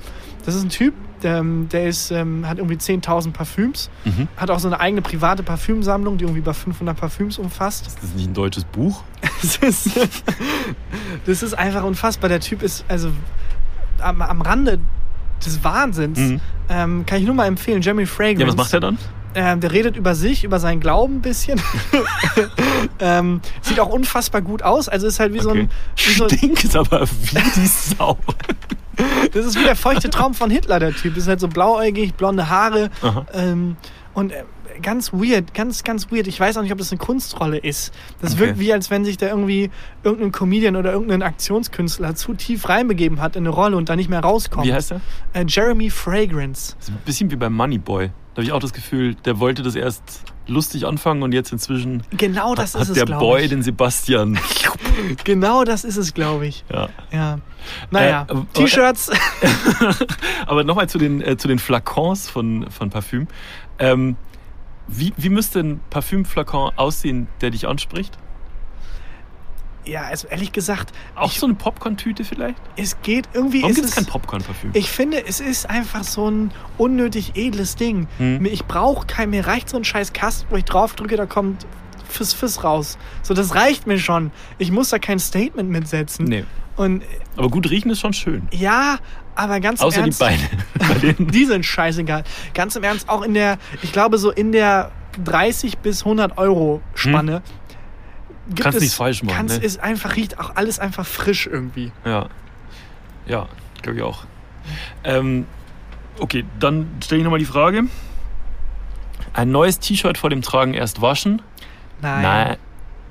Das ist ein Typ, ähm, der ist, ähm, hat irgendwie 10.000 Parfüms, Mhm. hat auch so eine eigene private Parfümsammlung, die irgendwie über 500 Parfüms umfasst. Ist das nicht ein deutsches Buch? Das ist, das ist einfach unfassbar. Der Typ ist also am, am Rande des Wahnsinns. Mhm. Ähm, kann ich nur mal empfehlen. Jeremy Fragrance. Ja, was macht er dann? Ähm, der redet über sich, über seinen Glauben ein bisschen. ähm, sieht auch unfassbar gut aus. Also ist halt wie so ein. Wie so, Stinkt aber wie die Sau. das ist wie der feuchte Traum von Hitler, der Typ. Ist halt so blauäugig, blonde Haare. Ähm, und äh, ganz weird, ganz, ganz weird. Ich weiß auch nicht, ob das eine Kunstrolle ist. Das Okay. wirkt wie, als wenn sich da irgendwie irgendein Comedian oder irgendein Aktionskünstler zu tief reinbegeben hat in eine Rolle und da nicht mehr rauskommt. Wie heißt er? Äh, Jeremy Fragrance. Das ist ein bisschen wie beim Moneyboy. Da habe ich auch das Gefühl, der wollte das erst lustig anfangen und jetzt inzwischen Genau das ist hat der Boy ich. den Sebastian. Genau das ist es, glaube ich. Ja. Ja. Naja, Äh, aber- T-Shirts. Aber nochmal zu den, äh, zu den Flakons von, von Parfüm. Ähm, wie, wie müsste ein Parfümflakon aussehen, der dich anspricht? Ja, also ehrlich gesagt, Auch ich, so eine Popcorn-Tüte vielleicht? es geht irgendwie. Warum gibt es kein Popcorn-Parfüm? Ich finde, es ist einfach so ein unnötig edles Ding. Hm. Ich brauche kein, mir reicht so ein scheiß Kasten, wo ich drauf drücke, da kommt Fiss Fiss raus. So, das reicht mir schon. Ich muss da kein Statement mitsetzen. Nee. Und Aber gut riechen ist schon schön. ja, aber ganz im Außer die Ernst, Beine. Bei denen Die sind scheißegal. Ganz im Ernst, auch in der, ich glaube, so in der 30 bis 100 Euro Spanne. Gibt Kannst es, nichts falsch machen, Kannst, ne? ist einfach, riecht auch alles einfach frisch irgendwie. Ja. Ja, glaube ich auch. Ähm, okay, dann stelle ich nochmal die Frage. Ein neues T-Shirt vor dem Tragen erst waschen? Nein. Nein.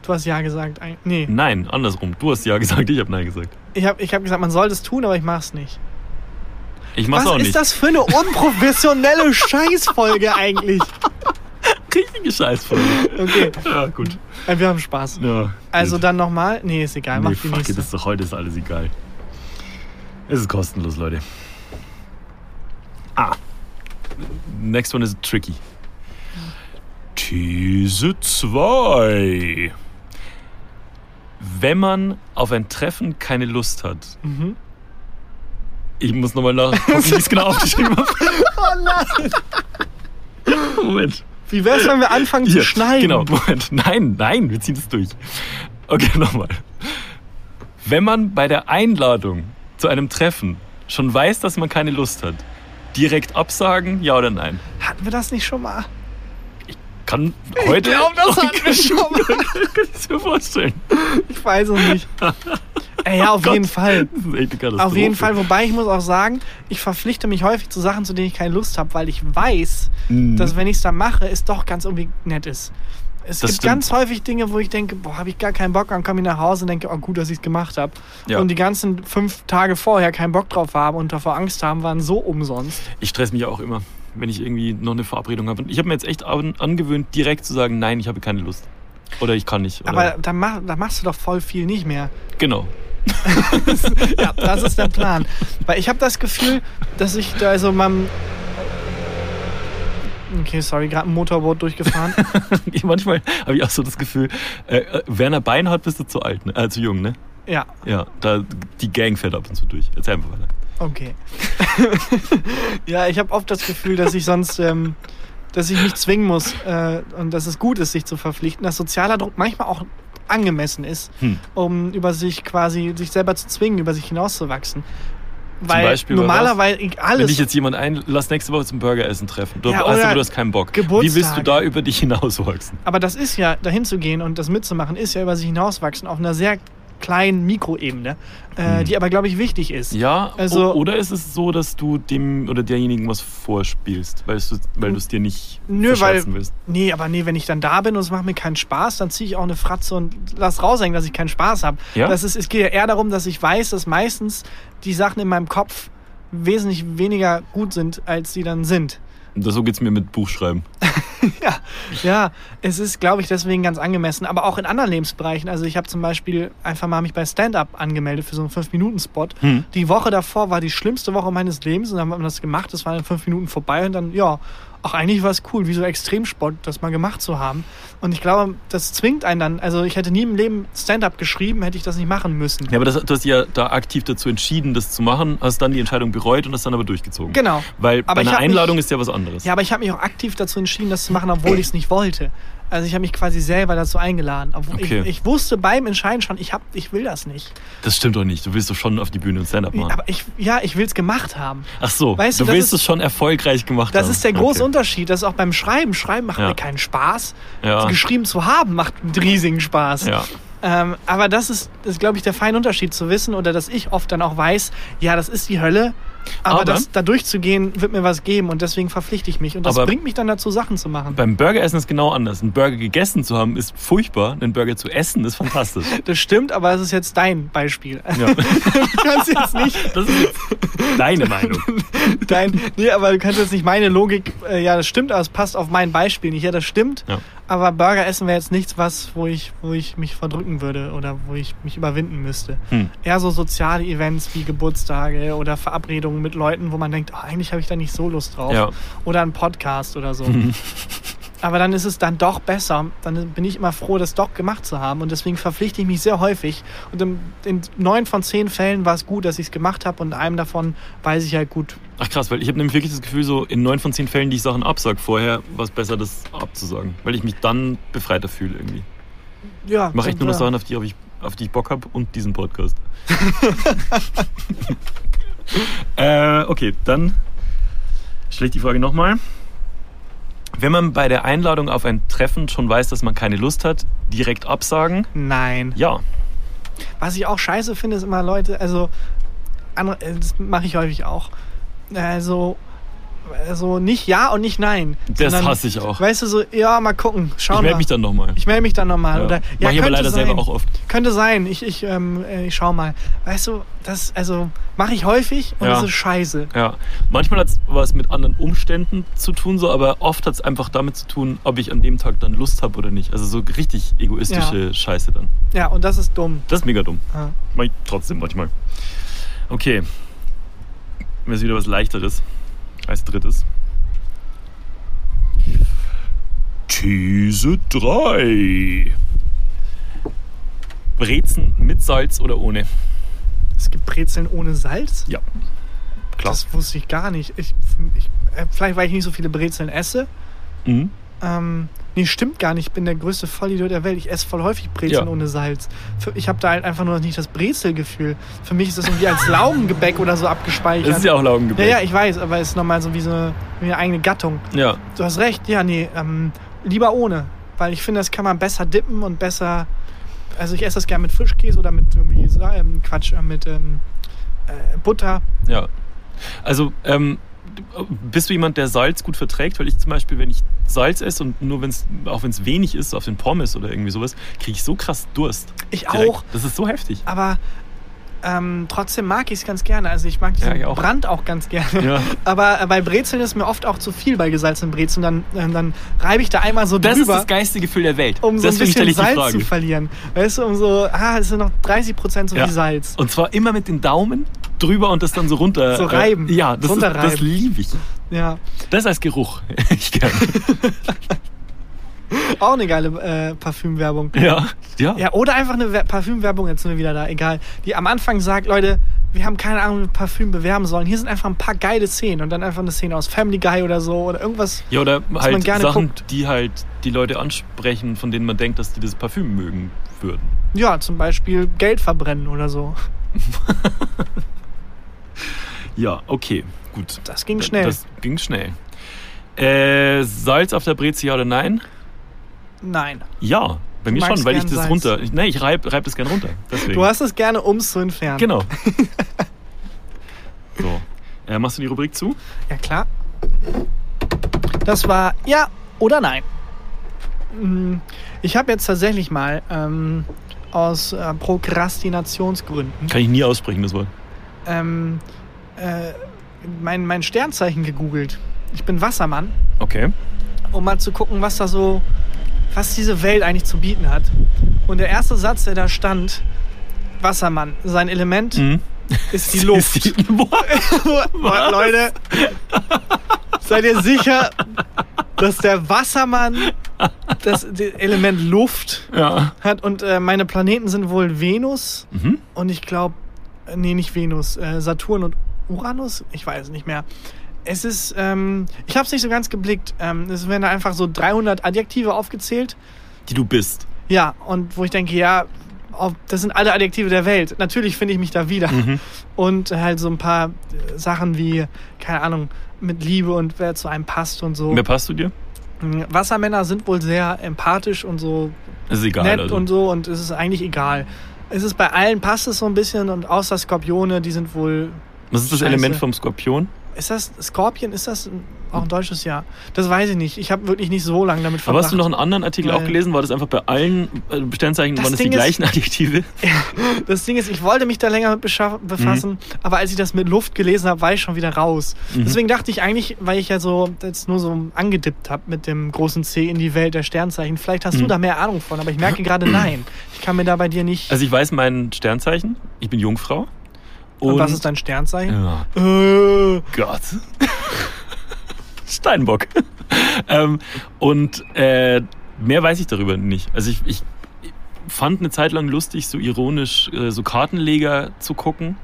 Du hast ja gesagt. Nee. Nein, andersrum. Du hast ja gesagt, ich habe nein gesagt. Ich habe ich hab gesagt, man soll das tun, aber ich mach's nicht. Ich mach's Was auch ist nicht. das für eine unprofessionelle Scheißfolge eigentlich? Richtige Scheißfolge. Okay, Ja, gut. äh, wir haben Spaß. Ja, Also gut. dann nochmal. Nee, ist egal. Mach nee, die fuck nächste. it, das ist doch heute ist alles egal. Es ist kostenlos, Leute. Ah. Next one is tricky. These 2. Wenn man auf ein Treffen keine Lust hat. Mhm. Ich muss nochmal nachgucken, wie ich es genau aufgeschrieben habe. Oh nein! Moment. Wie wär's, wenn wir anfangen zu Hier, schneiden? Genau, Moment. Nein, nein, wir ziehen es durch. Okay, nochmal. Wenn man bei der Einladung zu einem Treffen schon weiß, dass man keine Lust hat, direkt absagen, ja oder nein? Hatten wir das nicht schon mal? Kann heute. glaub, das hatten wir schon mal. Kann ich mir vorstellen. Ich weiß es nicht. Ey, ja, auf Gott. jeden Fall. Auf jeden Fall, wobei ich muss auch sagen, ich verpflichte mich häufig zu Sachen, zu denen ich keine Lust habe, weil ich weiß, Mhm. dass wenn ich es dann mache, es doch ganz irgendwie nett ist. Es Das gibt stimmt. ganz häufig Dinge, wo ich denke, boah, habe ich gar keinen Bock, dann komme ich nach Hause und denke, oh gut, dass ich es gemacht habe. Ja. Und die ganzen fünf Tage vorher keinen Bock drauf haben und davor Angst haben, waren so umsonst. Ich stress mich auch immer, wenn ich irgendwie noch eine Verabredung habe. Und ich habe mir jetzt echt an, angewöhnt, direkt zu sagen, nein, ich habe keine Lust. Oder ich kann nicht. Oder Aber da, mach, da machst du doch voll viel nicht mehr. genau. Ja, das ist der Plan. Weil ich habe das Gefühl, dass ich da so meinem. Okay, sorry, gerade ein Motorboot durchgefahren. Ich, manchmal habe ich auch so das Gefühl, äh, äh, Werner Beinhardt bist du zu alt, ne? äh, zu jung, ne? ja, Ja, da, die Gang fährt ab und zu durch. Erzähl einfach weiter. Okay. ja, ich habe oft das Gefühl, dass ich sonst. Ähm, dass ich mich zwingen muss äh, und dass es gut ist, sich zu verpflichten, dass sozialer Druck manchmal auch angemessen ist, Hm. um über sich quasi, sich selber zu zwingen, über sich hinauszuwachsen. Weil Beispiel bei normalerweise ich- alles. Wenn dich jetzt jemand ein, lass nächste Woche zum Burgeressen treffen. Du, Ja, also, oder du hast keinen Bock. Wie Geburtstage. willst du da über dich hinauswachsen? Aber das ist ja, dahin zu gehen und das mitzumachen, ist ja über sich hinauswachsen auf einer sehr kleinen Mikroebene, äh, Hm. die aber, glaube ich, wichtig ist. Ja, Also- oder ist es so, dass du dem oder derjenigen was vorspielst, weil du weil du es dir nicht Nö, weil. willst? Nee, aber nee, wenn ich dann da bin und es macht mir keinen Spaß, dann ziehe ich auch eine Fratze und lass raushängen, dass ich keinen Spaß habe. Ja? Das ist, es geht ja eher darum, dass ich weiß, dass meistens die Sachen in meinem Kopf wesentlich weniger gut sind, als sie dann sind. Und so geht's mir mit Buchschreiben. Ja, ja, es ist, glaube ich, deswegen ganz angemessen. Aber auch in anderen Lebensbereichen. Also ich habe zum Beispiel einfach mal mich bei Stand-Up angemeldet für so einen 5-Minuten-Spot. Hm. Die Woche davor war die schlimmste Woche meines Lebens und dann haben wir das gemacht. Das waren in fünf Minuten vorbei und dann, ja, auch eigentlich war es cool, wie so Extremsport, das mal gemacht zu haben. Und ich glaube, das zwingt einen dann. Also ich hätte nie im Leben Stand-Up geschrieben, hätte ich das nicht machen müssen. Ja, aber das, du hast ja da aktiv dazu entschieden, das zu machen, hast dann die Entscheidung bereut und hast dann aber durchgezogen. Genau. Weil Aber bei einer hab mich- Einladung ist ja was anderes. Ja, aber ich habe mich auch aktiv dazu entschieden, das zu machen, obwohl ich es nicht wollte. Also ich habe mich quasi selber dazu eingeladen. Obwohl Okay. ich, ich wusste beim Entscheiden schon, ich, hab, ich will das nicht. Das stimmt doch nicht. Du willst doch schon auf die Bühne und Stand-up machen. Aber ich, ja, ich will es gemacht haben. Ach so, Weißt du, du, das willst ist- es schon erfolgreich gemacht Das haben. ist der große Okay. Unterschied. Das ist auch beim Schreiben. Schreiben macht Ja. mir keinen Spaß. Ja. Geschrieben zu haben macht einen riesigen Spaß. Ja. Ähm, aber das ist, ist glaube ich, der feine Unterschied zu wissen oder dass ich oft dann auch weiß, ja, das ist die Hölle. Aber, Aber- das, da durchzugehen, wird mir was geben und deswegen verpflichte ich mich. Und das bringt mich dann dazu, Sachen zu machen. Beim Burgeressen ist genau anders. Einen Burger gegessen zu haben ist furchtbar, einen Burger zu essen ist fantastisch. Das stimmt, aber es ist jetzt dein Beispiel. Ja. Du kannst jetzt nicht Das ist jetzt deine Meinung. dein. Nee, aber du kannst jetzt nicht meine Logik. Äh, ja, das stimmt, aber es passt auf mein Beispiel nicht. Ja, das stimmt. Ja. Aber Burger essen wäre jetzt nichts, was, wo ich, wo ich mich verdrücken würde oder wo ich mich überwinden müsste. Hm. Eher so soziale Events wie Geburtstage oder Verabredungen mit Leuten, wo man denkt, oh, eigentlich habe ich da nicht so Lust drauf. Ja. Oder ein Podcast oder so. Aber dann ist es dann doch besser. Dann bin ich immer froh, das doch gemacht zu haben. Und deswegen verpflichte ich mich sehr häufig. Und in, in neun von zehn Fällen war es gut, dass ich es gemacht habe. Und in einem davon weiß ich halt gut. Ach krass, weil ich habe nämlich wirklich das Gefühl, so in neun von zehn Fällen, die ich Sachen absag vorher, war es besser, das abzusagen. Weil ich mich dann befreiter fühle irgendwie. Ja, Ich mache echt nur noch ja. Sachen, auf die, auf ich, auf die ich Bock habe und diesen Podcast. äh, okay, dann stelle ich die Frage nochmal. Wenn man bei der Einladung auf ein Treffen schon weiß, dass man keine Lust hat, direkt absagen? Nein. Ja. Was ich auch scheiße finde, ist immer Leute, also äh, das mache ich häufig auch. Also, also nicht ja und nicht nein. Das sondern, hasse ich auch. Weißt du, so, ja, mal gucken, Ich schauen melde wir. mich dann nochmal. Ich melde mich dann nochmal. Ja. Oder, Mach ja, ich aber leider sein. selber auch oft. Könnte sein. Ich, ich, ähm, äh, ich schau mal. Weißt du, das, also, mache ich häufig und Ja. das ist scheiße. Ja, manchmal hat es was mit anderen Umständen zu tun, so, aber oft hat es einfach damit zu tun, ob ich an dem Tag dann Lust habe oder nicht. Also so richtig egoistische Scheiße dann. Ja, und das ist dumm. Das ist mega dumm. Ja. Mach ich trotzdem manchmal. Okay. Jetzt wieder was leichteres als drittes. These 3. Brezen mit Salz oder ohne? Es gibt Brezeln ohne Salz? Ja. Klar. Das wusste ich gar nicht. Ich, ich, äh, vielleicht, weil ich nicht so viele Brezeln esse. Mhm. Ähm, nee, stimmt gar nicht. Ich bin der größte Vollidiot der Welt. Ich esse voll häufig Brezeln Ja. ohne Salz. Ich habe da halt einfach nur nicht das Brezelgefühl. Für mich ist das irgendwie als Laugengebäck oder so abgespeichert. Das ist ja auch ja, Laugengebäck. ja, ich weiß, aber es ist nochmal so wie so eine, wie eine eigene Gattung. ja. Du hast recht, ja, nee, ähm, lieber ohne. Weil ich finde, das kann man besser dippen und besser. Also ich esse das gerne mit Frischkäse oder mit irgendwie, ähm, Quatsch, äh, mit ähm, äh, Butter. Ja. Also, ähm, bist du jemand, der Salz gut verträgt? Weil ich zum Beispiel, wenn ich Salz esse und nur wenn es, auch wenn es wenig ist, auf den Pommes oder irgendwie sowas, kriege ich so krass Durst. Ich Direkt. auch, Das ist so heftig. aber ähm, trotzdem mag ich es ganz gerne. Also ich mag diesen Ja, auch. Brand auch ganz gerne. Ja. Aber äh, bei Brezeln ist mir oft auch zu viel bei gesalzenen Brezeln. Dann, äh, dann reibe ich da einmal so Das ist drüber. das geilste Gefühl der Welt. um so das ein bisschen Salz zu verlieren. Weißt du, um so, ah, es sind noch 30 Prozent so Ja. viel Salz. Und zwar immer mit den Daumen drüber und das dann so runter. So reiben. Äh, ja, das, ist- das liebe ich. Ja, Das als Geruch. ich gerne. auch eine geile äh, Parfümwerbung. Ja, ja. Ja, oder einfach eine Wer- Parfümwerbung, jetzt sind wir wieder da, egal. Die am Anfang sagt, Leute, wir haben keine Ahnung, wie wir Parfüm bewerben sollen. Hier sind einfach ein paar geile Szenen und dann einfach eine Szene aus Family Guy oder so oder irgendwas. Ja, oder man halt gerne Sachen, guckt. die halt die Leute ansprechen, von denen man denkt, dass die das Parfüm mögen würden. Ja, zum Beispiel Geld verbrennen oder so. Ja, okay, gut. Das ging schnell. Das ging schnell. Äh, Salz auf der Breze, ja oder nein? Nein. Ja, bei Du mir schon, weil ich das Salz. runter. Ich, nee, ich reib, reib das gern runter. Deswegen. Du hast es gerne, um es zu entfernen. Genau. so. Äh, machst du die Rubrik zu? Ja, klar. Das war ja oder nein. Hm, Ich habe jetzt tatsächlich mal ähm, aus äh, Prokrastinationsgründen Kann ich nie aussprechen, das Wort. ähm, äh, mein, mein Sternzeichen gegoogelt. Ich bin Wassermann, Okay. um mal zu gucken, was da so, was diese Welt eigentlich zu bieten hat. Und der erste Satz, der da stand, Wassermann, sein Element Mhm. ist die Luft. Ist die. Leute, seid ihr sicher, dass der Wassermann das Element Luft ja. hat? Und äh, meine Planeten sind wohl Venus Mhm. und ich glaube, nee, nicht Venus, äh, Saturn und Uranus? Ich weiß es nicht mehr. Es ist, ähm, ich habe es nicht so ganz geblickt. Ähm, es werden einfach so 300 Adjektive aufgezählt. Die du bist. Ja, und wo ich denke, ja, das sind alle Adjektive der Welt. Natürlich finde ich mich da wieder. Mhm. Und halt so ein paar äh, Sachen wie, keine Ahnung, mit Liebe und wer zu einem passt und so. Wer passt du dir? Wassermänner sind wohl sehr empathisch und so ist egal. nett also. und so und es ist eigentlich egal. Es ist bei allen passt es so ein bisschen und außer Skorpione, die sind wohl. Was ist das Scheiße. Element vom Skorpion? Ist das Skorpion? Ist das auch ein deutsches Jahr? Das weiß ich nicht. Ich habe wirklich nicht so lange damit Aber verbracht. hast du noch einen anderen Artikel auch gelesen? War das einfach bei allen äh, Sternzeichen, Das waren das die ist- gleichen Adjektive? Das Ding ist, ich wollte mich da länger mit befassen, Mhm. aber als ich das mit Luft gelesen habe, war ich schon wieder raus. Deswegen dachte ich eigentlich, weil ich ja so jetzt nur so angedippt habe mit dem großen C in die Welt der Sternzeichen, vielleicht hast du Mhm. da mehr Ahnung von, aber ich merke gerade nein. Ich kann mir da bei dir nicht. Also ich weiß mein Sternzeichen. Ich bin Jungfrau. Und, was ist dein Sternzeichen? Ja, Äh, Gott. Steinbock. ähm, und äh, mehr weiß ich darüber nicht. Also ich, ich fand eine Zeit lang lustig, so ironisch äh, so Kartenleger zu gucken.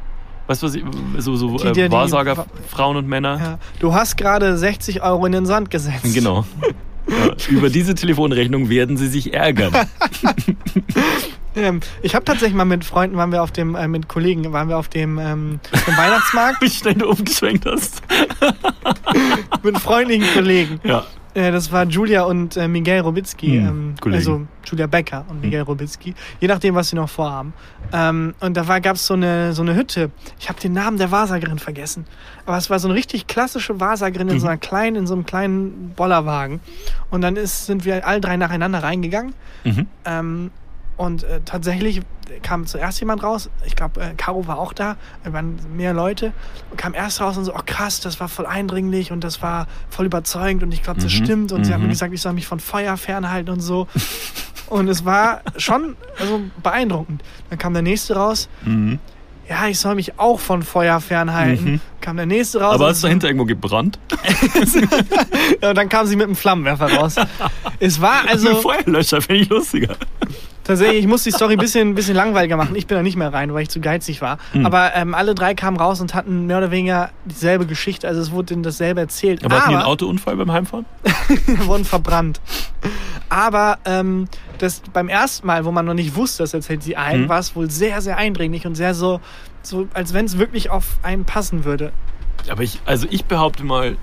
Weißt du, was ich, so, so Die dir äh, die- Wahrsager, Frauen und Männer. ja. Du hast gerade 60 Euro in den Sand gesetzt. Genau. Ja, über diese Telefonrechnung werden sie sich ärgern. Ähm, ich habe tatsächlich mal mit Freunden, waren wir auf dem, äh, mit Kollegen, waren wir auf dem, ähm, dem Weihnachtsmarkt Wie schnell du umgeschwenkt hast. mit freundlichen Kollegen. Ja. Äh, das war Julia und äh, Miguel Robitzky. Hm, ähm, Kollegen. also Julia Becker und Miguel Robitzky. Je nachdem, was sie noch vorhaben. Ähm, und da gab es so eine, so eine Hütte. Ich habe den Namen der Wahrsagerin vergessen. Aber es war so eine richtig klassische Wahrsagerin in so einer kleinen, in so einem kleinen Bollerwagen. Und dann ist, sind wir alle drei nacheinander reingegangen. Mhm. Ähm, und äh, tatsächlich kam zuerst jemand raus. Ich glaube, äh, Caro war auch da. Es waren mehr Leute. Und kam erst raus und so, oh krass, das war voll eindringlich und das war voll überzeugend und ich glaube, das Mhm, stimmt. Und sie hat mir mhm. gesagt, ich soll mich von Feuer fernhalten und so. und es war schon also, beeindruckend. Dann kam der nächste raus. Mhm. Ja, ich soll mich auch von Feuer fernhalten. Mhm. Kam der nächste raus. Aber hast du dahinter irgendwo gebrannt? ja, und dann kam sie mit einem Flammenwerfer raus. es war Also, also. Feuerlöscher finde ich lustiger. Tatsächlich, ich muss die Story ein bisschen, bisschen langweiliger machen. Ich bin da nicht mehr rein, weil ich zu geizig war. Hm. Aber ähm, alle drei kamen raus und hatten mehr oder weniger dieselbe Geschichte. Also es wurde denen dasselbe erzählt. Aber hatten die einen Aber Autounfall beim Heimfahren? wurden verbrannt. Aber ähm, das beim ersten Mal, wo man noch nicht wusste, das erzählt sie ein, Hm. war es wohl sehr, sehr eindringlich und sehr so, so als wenn es wirklich auf einen passen würde. Aber ich, also ich behaupte mal,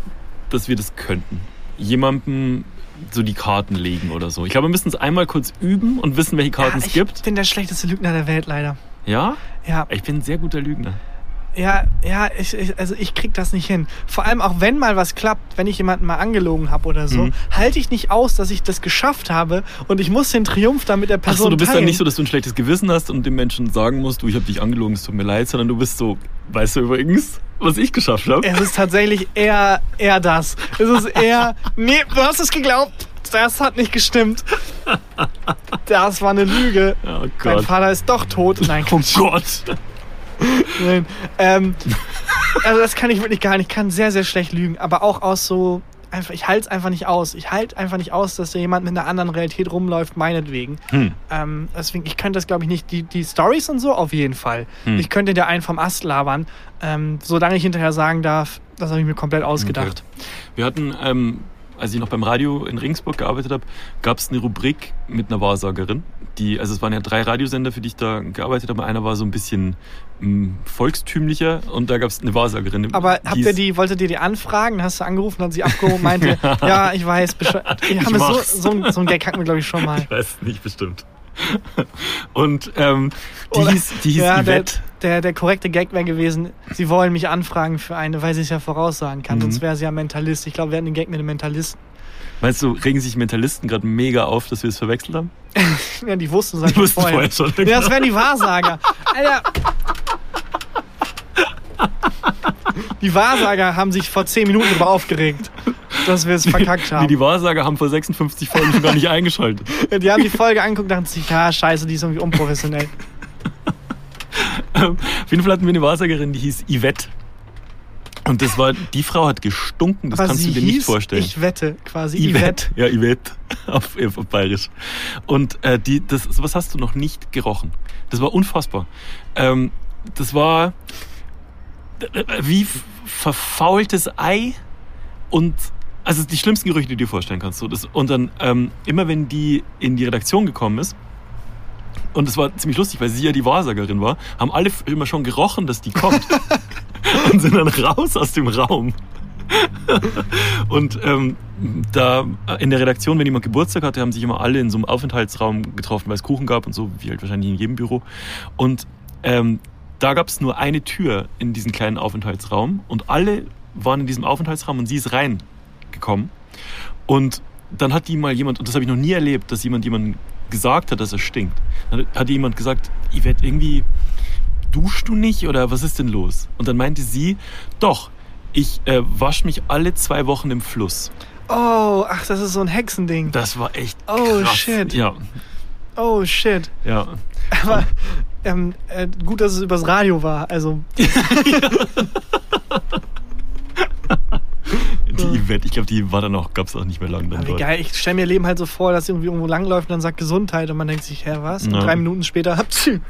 dass wir das könnten. Jemandem so die Karten legen oder so. Ich glaube, wir müssen es einmal kurz üben und wissen, welche Karten ja, es ich gibt. bin der schlechteste Lügner der Welt, leider. Ja? Ja, Ich bin ein sehr guter Lügner. Ja, ja, ich, ich, also ich krieg das nicht hin. Vor allem auch wenn mal was klappt, wenn ich jemanden mal angelogen habe oder so, Mhm. halte ich nicht aus, dass ich das geschafft habe und ich muss den Triumph dann mit der Person so, du bist teilen. dann nicht so, dass du ein schlechtes Gewissen hast und dem Menschen sagen musst, du, ich habe dich angelogen, es tut mir leid, sondern du bist so, weißt du übrigens, was ich geschafft habe? Es ist tatsächlich eher, eher das. Es ist eher, nee, du hast es geglaubt. Das hat nicht gestimmt. Das war eine Lüge. Oh Gott. Vater ist doch tot. Nein, Oh Gott. Nein. Ähm, also das kann ich wirklich gar nicht. Ich kann sehr, sehr schlecht lügen. Aber auch aus so einfach, ich halte es einfach nicht aus. Ich halte einfach nicht aus, dass da jemand mit einer anderen Realität rumläuft, meinetwegen. Hm. Ähm, deswegen, ich könnte das, glaube ich, nicht. Die, die Stories und so auf jeden Fall. Hm. Ich könnte dir einen vom Ast labern, ähm, solange ich hinterher sagen darf, das habe ich mir komplett ausgedacht. Wir hatten, ähm, als ich noch beim Radio in Ringsburg gearbeitet habe, gab es eine Rubrik mit einer Wahrsagerin. Die, also es waren ja drei Radiosender, für die ich da gearbeitet habe. Einer war so ein bisschen mh, volkstümlicher und da gab es eine Wahrsagerin. Aber habt ihr die, wolltet ihr die anfragen? Hast du angerufen, hat sie abgehoben und meinte, ja, ich weiß. Ich habe so, so, ein- so ein Gag hatten wir, glaube ich, schon mal. Ich weiß nicht, bestimmt. Und ähm, die Oder- hieß, die hieß ja, der, Yvette. der, der korrekte Gag wäre gewesen, sie wollen mich anfragen für eine, weil sie es ja voraussagen kann, Mhm. sonst wäre sie ja Mentalist. Ich glaube, wir hatten den Gag mit dem Mentalisten. Meinst du, regen sich Mentalisten gerade mega auf, dass wir es verwechselt haben? Ja, die wussten es halt Die wussten vorher. vorher schon. Ja, das wären die Wahrsager. Alter. Die Wahrsager haben sich vor 10 Minuten darüber aufgeregt, dass wir es verkackt haben. die Wahrsager haben vor 56 Folgen schon gar nicht eingeschaltet. Die haben die Folge angeguckt und dachten sich, ja, scheiße, die ist irgendwie unprofessionell. Ähm, Auf jeden Fall hatten wir eine Wahrsagerin, die hieß Yvette. Und das war, die Frau hat gestunken, das Aber kannst du dir nicht vorstellen. Ich wette, quasi. Yvette. Ja, Yvette. Auf, auf Bayerisch. Und äh, die, das, sowas hast du noch nicht gerochen. Das war unfassbar. Ähm, das war äh, wie verfaultes Ei und also die schlimmsten Gerüche, die du dir vorstellen kannst. So, das, und dann ähm, immer wenn die in die Redaktion gekommen ist, und das war ziemlich lustig, weil sie ja die Wahrsagerin war, haben alle immer schon gerochen, dass die kommt. und sind dann raus aus dem Raum. Und ähm, da in der Redaktion, wenn jemand Geburtstag hatte, haben sich immer alle in so einem Aufenthaltsraum getroffen, weil es Kuchen gab und so, wie halt wahrscheinlich in jedem Büro. Und ähm, da gab es nur eine Tür in diesen kleinen Aufenthaltsraum und alle waren in diesem Aufenthaltsraum und sie ist reingekommen. Und dann hat die mal jemand, und das habe ich noch nie erlebt, dass jemand jemandem gesagt hat, dass er stinkt. Dann hat jemand gesagt, Yvette, irgendwie duschst du nicht oder was ist denn los? Und dann meinte sie, doch, ich äh, wasche mich alle zwei Wochen im Fluss. Oh, ach, das ist so ein Hexending. Das war echt Oh, krass. shit. Ja, Oh, shit. ja. Aber ähm, äh, gut, dass es übers Radio war. Also, Die Yvette, ich glaube, die war dann auch, gab es auch nicht mehr lange dann geil. Ich stelle mir Leben halt so vor, dass irgendwie irgendwo langläuft und dann sagt Gesundheit und man denkt sich, hä, was? Und Ja. drei Minuten später, psü.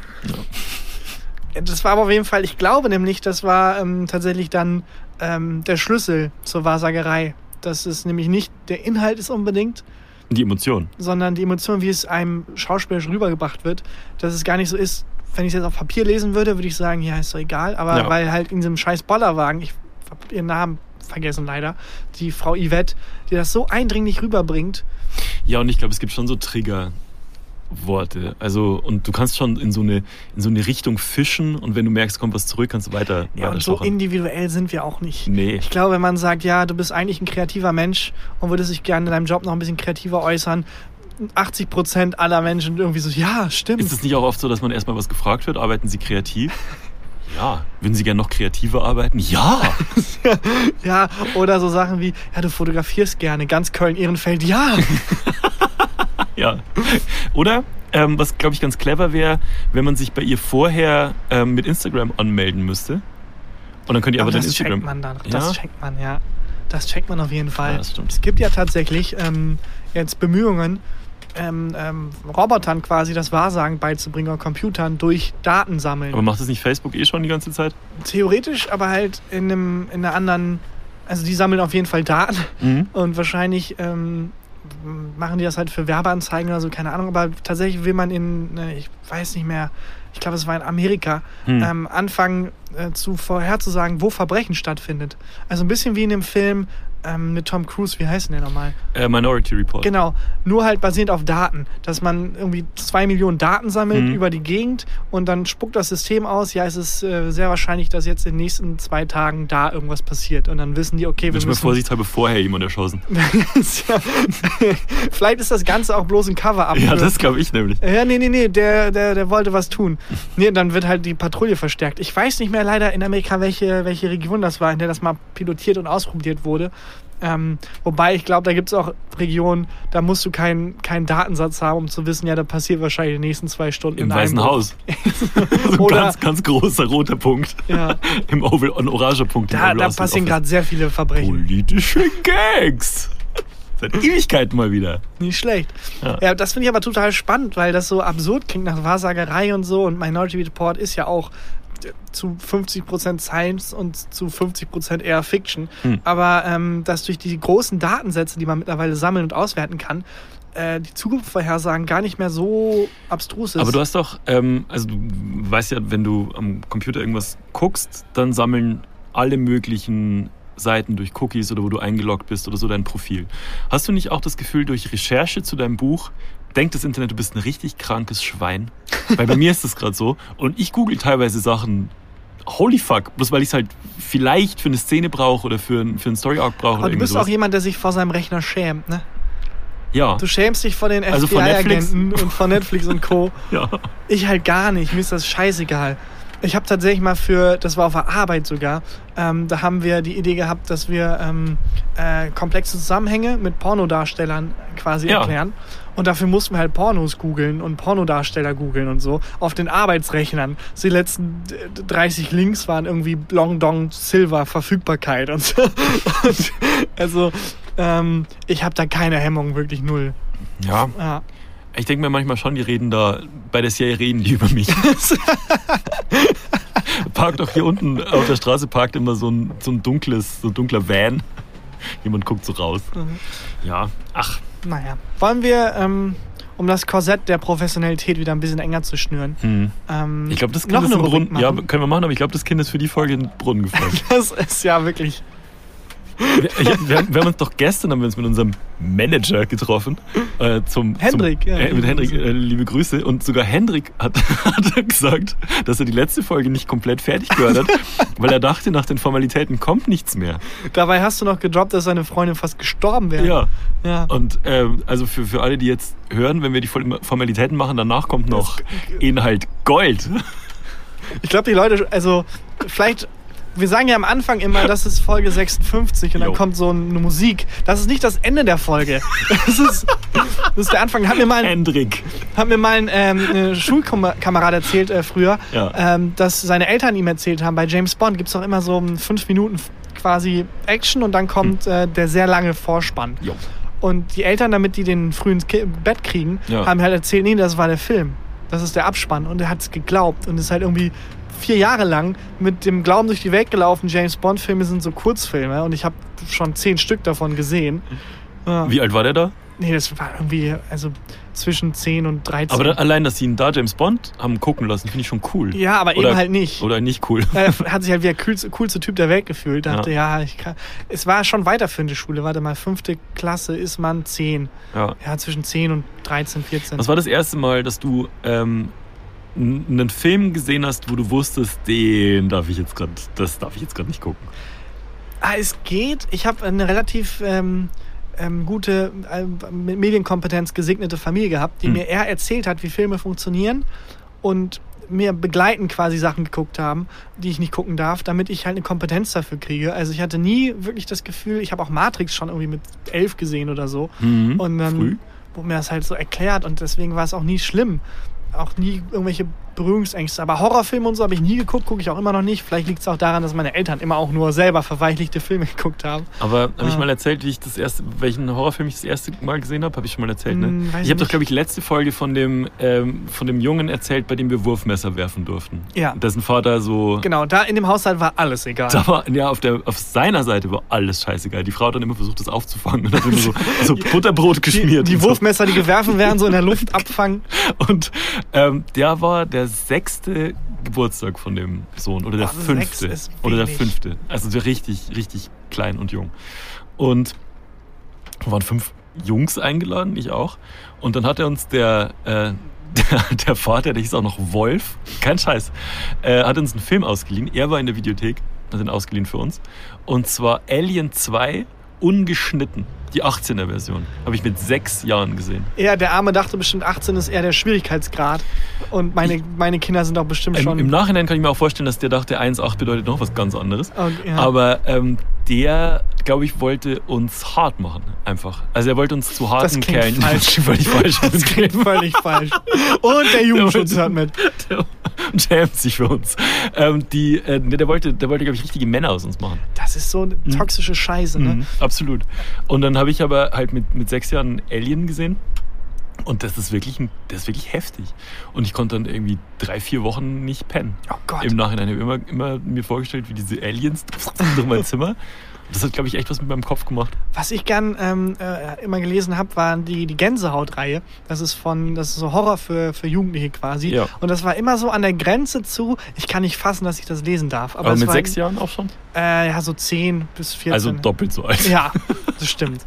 Das war aber auf jeden Fall, ich glaube nämlich, das war ähm, tatsächlich dann ähm, der Schlüssel zur Wahrsagerei. Dass es nämlich nicht der Inhalt ist unbedingt, Die Emotion. sondern die Emotion, wie es einem schauspielerisch rübergebracht wird, dass es gar nicht so ist, wenn ich es jetzt auf Papier lesen würde, würde ich sagen, ja, ist doch egal, aber Ja. weil halt in diesem scheiß Bollerwagen, ich hab ihren Namen vergessen leider, die Frau Yvette, die das so eindringlich rüberbringt. Ja, und ich glaube, es gibt schon so Triggerworte. Also, und du kannst schon in so, eine, in so eine Richtung fischen und wenn du merkst, kommt was zurück, kannst du weiter, Ja, weiter und so individuell sind wir auch nicht. Nee. Ich glaube, wenn man sagt, ja, du bist eigentlich ein kreativer Mensch und würdest dich gerne in deinem Job noch ein bisschen kreativer äußern, 80 Prozent aller Menschen irgendwie so, ja, stimmt. Ist es nicht auch oft so, dass man erstmal was gefragt wird? Arbeiten Sie kreativ? Ja. Würden Sie gerne noch kreativer arbeiten? Ja. Ja, oder so Sachen wie, ja, du fotografierst gerne, ganz Köln-Ehrenfeld, ja. Ja. Oder, ähm, was glaube ich ganz clever wäre, wenn man sich bei ihr vorher ähm, mit Instagram anmelden müsste. Und dann könnt ihr aber, Aber das Instagram. checkt man dann. Das Ja? checkt man, ja. Das checkt man auf jeden Fall. Ja, das stimmt. Es gibt ja tatsächlich ähm, jetzt Bemühungen, ähm, ähm, Robotern quasi das Wahrsagen beizubringen oder Computern durch Daten sammeln. Aber macht das nicht Facebook eh schon die ganze Zeit? Theoretisch, aber halt in, einem, in einer anderen. Also die sammeln auf jeden Fall Daten Mhm. und wahrscheinlich ähm, machen die das halt für Werbeanzeigen oder so, keine Ahnung. Aber tatsächlich will man in, ne, ich weiß nicht mehr, ich glaube, es war in Amerika, Hm. ähm, anfangen äh, zu vorherzusagen, wo Verbrechen stattfindet. Also ein bisschen wie in dem Film ähm, mit Tom Cruise, wie heißt denn der nochmal? Äh, Minority Report. Genau, nur halt basierend auf Daten, dass man irgendwie zwei Millionen Daten sammelt Mhm. über die Gegend und dann spuckt das System aus, ja, es ist äh, sehr wahrscheinlich, dass jetzt in den nächsten zwei Tagen da irgendwas passiert und dann wissen die, okay, wir müssen... vorsichtshalber vorher jemand erschossen. vielleicht ist das Ganze auch bloß ein Cover-up. Ja, das glaube ich nämlich. ja, nee, nee, nee, der, der, der wollte was tun. Nee, dann wird halt die Patrouille verstärkt. Ich weiß nicht mehr leider in Amerika, welche, welche Region das war, in der das mal pilotiert und ausprobiert wurde. Ähm, wobei ich glaube, da gibt es auch Regionen, da musst du keinen keinen Datensatz haben, um zu wissen, ja, da passiert wahrscheinlich in den nächsten zwei Stunden Im Weißen. Haus. so ein ganz, ganz großer roter Punkt. Ja. Im Oval, ein oranger Punkt. Da, da passieren gerade sehr viele Verbrechen. Politische Gags. Seit Ewigkeiten mal wieder. Nicht schlecht. Ja. Ja, das finde ich aber total spannend, weil das so absurd klingt nach Wahrsagerei und so. Und Minority Report ist ja auch zu 50% Science und zu 50% eher Fiction. Hm. Aber ähm, dass durch die großen Datensätze, die man mittlerweile sammeln und auswerten kann, äh, die Zukunftsvorhersagen gar nicht mehr so abstrus ist. Aber du hast doch, ähm, also du weißt ja, wenn du am Computer irgendwas guckst, dann sammeln alle möglichen Seiten durch Cookies oder wo du eingeloggt bist oder so dein Profil. Hast du nicht auch das Gefühl, durch Recherche zu deinem Buch denkt das Internet, du bist ein richtig krankes Schwein? Weil bei mir ist das gerade so. Und ich google teilweise Sachen, holy fuck, bloß weil ich es halt vielleicht für eine Szene brauche oder für, ein- für einen Story-Arc brauche. Aber du bist sowas. auch jemand, der sich vor seinem Rechner schämt, ne? Ja, Du schämst dich vor den Also FBI-Agenten und vor Netflix und Co. ja. Ich halt gar nicht. Mir ist das scheißegal. Ich habe tatsächlich mal für, das war auf der Arbeit sogar, ähm, da haben wir die Idee gehabt, dass wir ähm, äh, komplexe Zusammenhänge mit Pornodarstellern quasi Ja. erklären. Und dafür mussten wir halt Pornos googeln und Pornodarsteller googeln und so auf den Arbeitsrechnern. So Die letzten äh, 30 Links waren irgendwie Long Dong Silver Verfügbarkeit und so. Und also ähm, ich habe da keine Hemmung, wirklich null. Ja, Ja. Ich denke mir manchmal schon, die reden da, bei der Serie reden die über mich. parkt doch hier unten auf der Straße, parkt immer so ein, so ein dunkles, so ein dunkler Van. Jemand guckt so raus. Mhm. Ja, ach, Naja. Wollen wir, ähm, um das Korsett der Professionalität wieder ein bisschen enger zu schnüren, hm. ähm, ich glaube, das Kind noch ist eine im Brunnen. Ja, können wir machen, aber ich glaube, das Kind ist für die Folge in den Brunnen gefallen. Das ist ja wirklich. Wir, ich, wir, haben, wir haben uns doch gestern haben wir uns mit unserem Manager getroffen. Äh, zum, Hendrik, zum, ja. äh, mit Hendrik, äh, liebe Grüße. Und sogar Hendrik hat, hat gesagt, dass er die letzte Folge nicht komplett fertig gehört hat, weil er dachte, nach den Formalitäten kommt nichts mehr. Dabei hast du noch gedroppt, dass seine Freundin fast gestorben wäre. Ja. ja. Und ähm, also für, für alle, die jetzt hören, wenn wir die Formalitäten machen, danach kommt noch Inhalt Gold. Ich glaube, die Leute, also vielleicht. Wir sagen ja am Anfang immer, das ist Folge 56 und dann Jo. kommt so eine Musik. Das ist nicht das Ende der Folge. Das ist, das ist der Anfang. Hat mir mal, Hendrik. hat mir mal ein ähm, Schulkamerad erzählt äh, früher, Ja. ähm, dass seine Eltern ihm erzählt haben, bei James Bond gibt es doch immer so fünf Minuten quasi Action und dann kommt äh, der sehr lange Vorspann. Jo. Und die Eltern, damit die den früh ins Ki Bett kriegen, Ja. haben halt erzählt, nee, das war der Film. Das ist der Abspann. Und er hat es geglaubt und ist halt irgendwie vier Jahre lang mit dem Glauben durch die Welt gelaufen, James Bond-Filme sind so Kurzfilme und ich habe schon zehn Stück davon gesehen. Ja. Wie alt war der da? Nee, das war irgendwie, also zwischen 10 und 13. Aber da, allein, dass sie ihn da James Bond haben gucken lassen, finde ich schon cool. ja, aber oder, eben halt nicht. Oder nicht cool. Er hat sich halt wie der coolste, coolste Typ der Welt gefühlt. Dachte, ja, ich kann. Es war schon weiterführende Schule. Warte mal, fünfte Klasse ist man 10. Ja. Ja, zwischen 10 und 13, 14. Was war das erste Mal, dass du ähm, einen Film gesehen hast, wo du wusstest, den darf ich jetzt gerade, das darf ich jetzt gerade nicht gucken? Ah, es geht. Ich habe eine relativ ähm, ähm, gute, äh, mit Medienkompetenz gesegnete Familie gehabt, die Hm. mir eher erzählt hat, wie Filme funktionieren und mir begleitend quasi Sachen geguckt haben, die ich nicht gucken darf, damit ich halt eine Kompetenz dafür kriege. Also ich hatte nie wirklich das Gefühl, ich habe auch Matrix schon irgendwie mit elf gesehen oder so. Mhm. Und dann Früh? wurde mir das halt so erklärt und deswegen war es auch nie schlimm. Auch nie irgendwelche Berührungsängste. Aber Horrorfilme und so habe ich nie geguckt, gucke ich auch immer noch nicht. Vielleicht liegt es auch daran, dass meine Eltern immer auch nur selber verweichlichte Filme geguckt haben. Aber habe ich Ah. mal erzählt, wie ich das erste, welchen Horrorfilm ich das erste Mal gesehen habe? Habe ich schon mal erzählt, ne? Hm, ich habe doch, glaube ich, letzte Folge von dem, ähm, von dem Jungen erzählt, bei dem wir Wurfmesser werfen durften. Ja. Dessen Vater so. Genau, da in dem Haushalt war alles egal. Da war, ja, auf, der, auf seiner Seite war alles scheißegal. Die Frau hat dann immer versucht, das aufzufangen und hat immer so, so Butterbrot Die, geschmiert. die so. Wurfmesser, die gewerfen werden, so in der Luft abfangen. Und ähm, der war der sechste Geburtstag von dem Sohn oder der sechs fünfte oder der fünfte. Also so richtig, richtig klein und jung. Und wir waren fünf Jungs eingeladen, ich auch. Und dann hat er uns der, äh, der, der Vater, der hieß auch noch Wolf, kein Scheiß, äh, hat uns einen Film ausgeliehen. Er war in der Videothek, hat ihn ausgeliehen für uns. Und zwar Alien 2 ungeschnitten. Die 18er Version. Habe ich mit sechs Jahren gesehen. Ja, der Arme dachte bestimmt, 18 ist eher der Schwierigkeitsgrad. Und meine, meine Kinder sind auch bestimmt Im, schon. Im Nachhinein kann ich mir auch vorstellen, dass der dachte, 1,8 bedeutet noch was ganz anderes. Okay, ja. Aber ähm, der, glaube ich, wollte uns hart machen, einfach. Also er wollte uns zu harten Kerlen. falsch. Das klingt völlig falsch. das klingt völlig falsch. Und der Jugendschutz hört mit. Der schämt sich für uns. Ähm, die, äh, der wollte, der wollte, glaube ich, richtige Männer aus uns machen. Das ist so eine toxische Scheiße, ne? Mhm, absolut. Und dann habe ich aber halt mit, mit sechs Jahren Alien gesehen. Und das ist wirklich, das ist wirklich heftig. Und ich konnte dann irgendwie drei, vier Wochen nicht pennen. Oh Gott. Im Nachhinein habe ich immer, immer mir vorgestellt, wie diese Aliens durch mein Zimmer. Das hat, glaube ich, echt was mit meinem Kopf gemacht. Was ich gern ähm, äh, immer gelesen habe, waren die, die Gänsehaut-Reihe. Das ist von, das ist so Horror für, für Jugendliche quasi. Ja. Und das war immer so an der Grenze zu, ich kann nicht fassen, dass ich das lesen darf. Aber, Aber, mit war, sechs Jahren auch schon? Äh, ja, so 10 bis 14. Also doppelt so alt. Ja, das stimmt.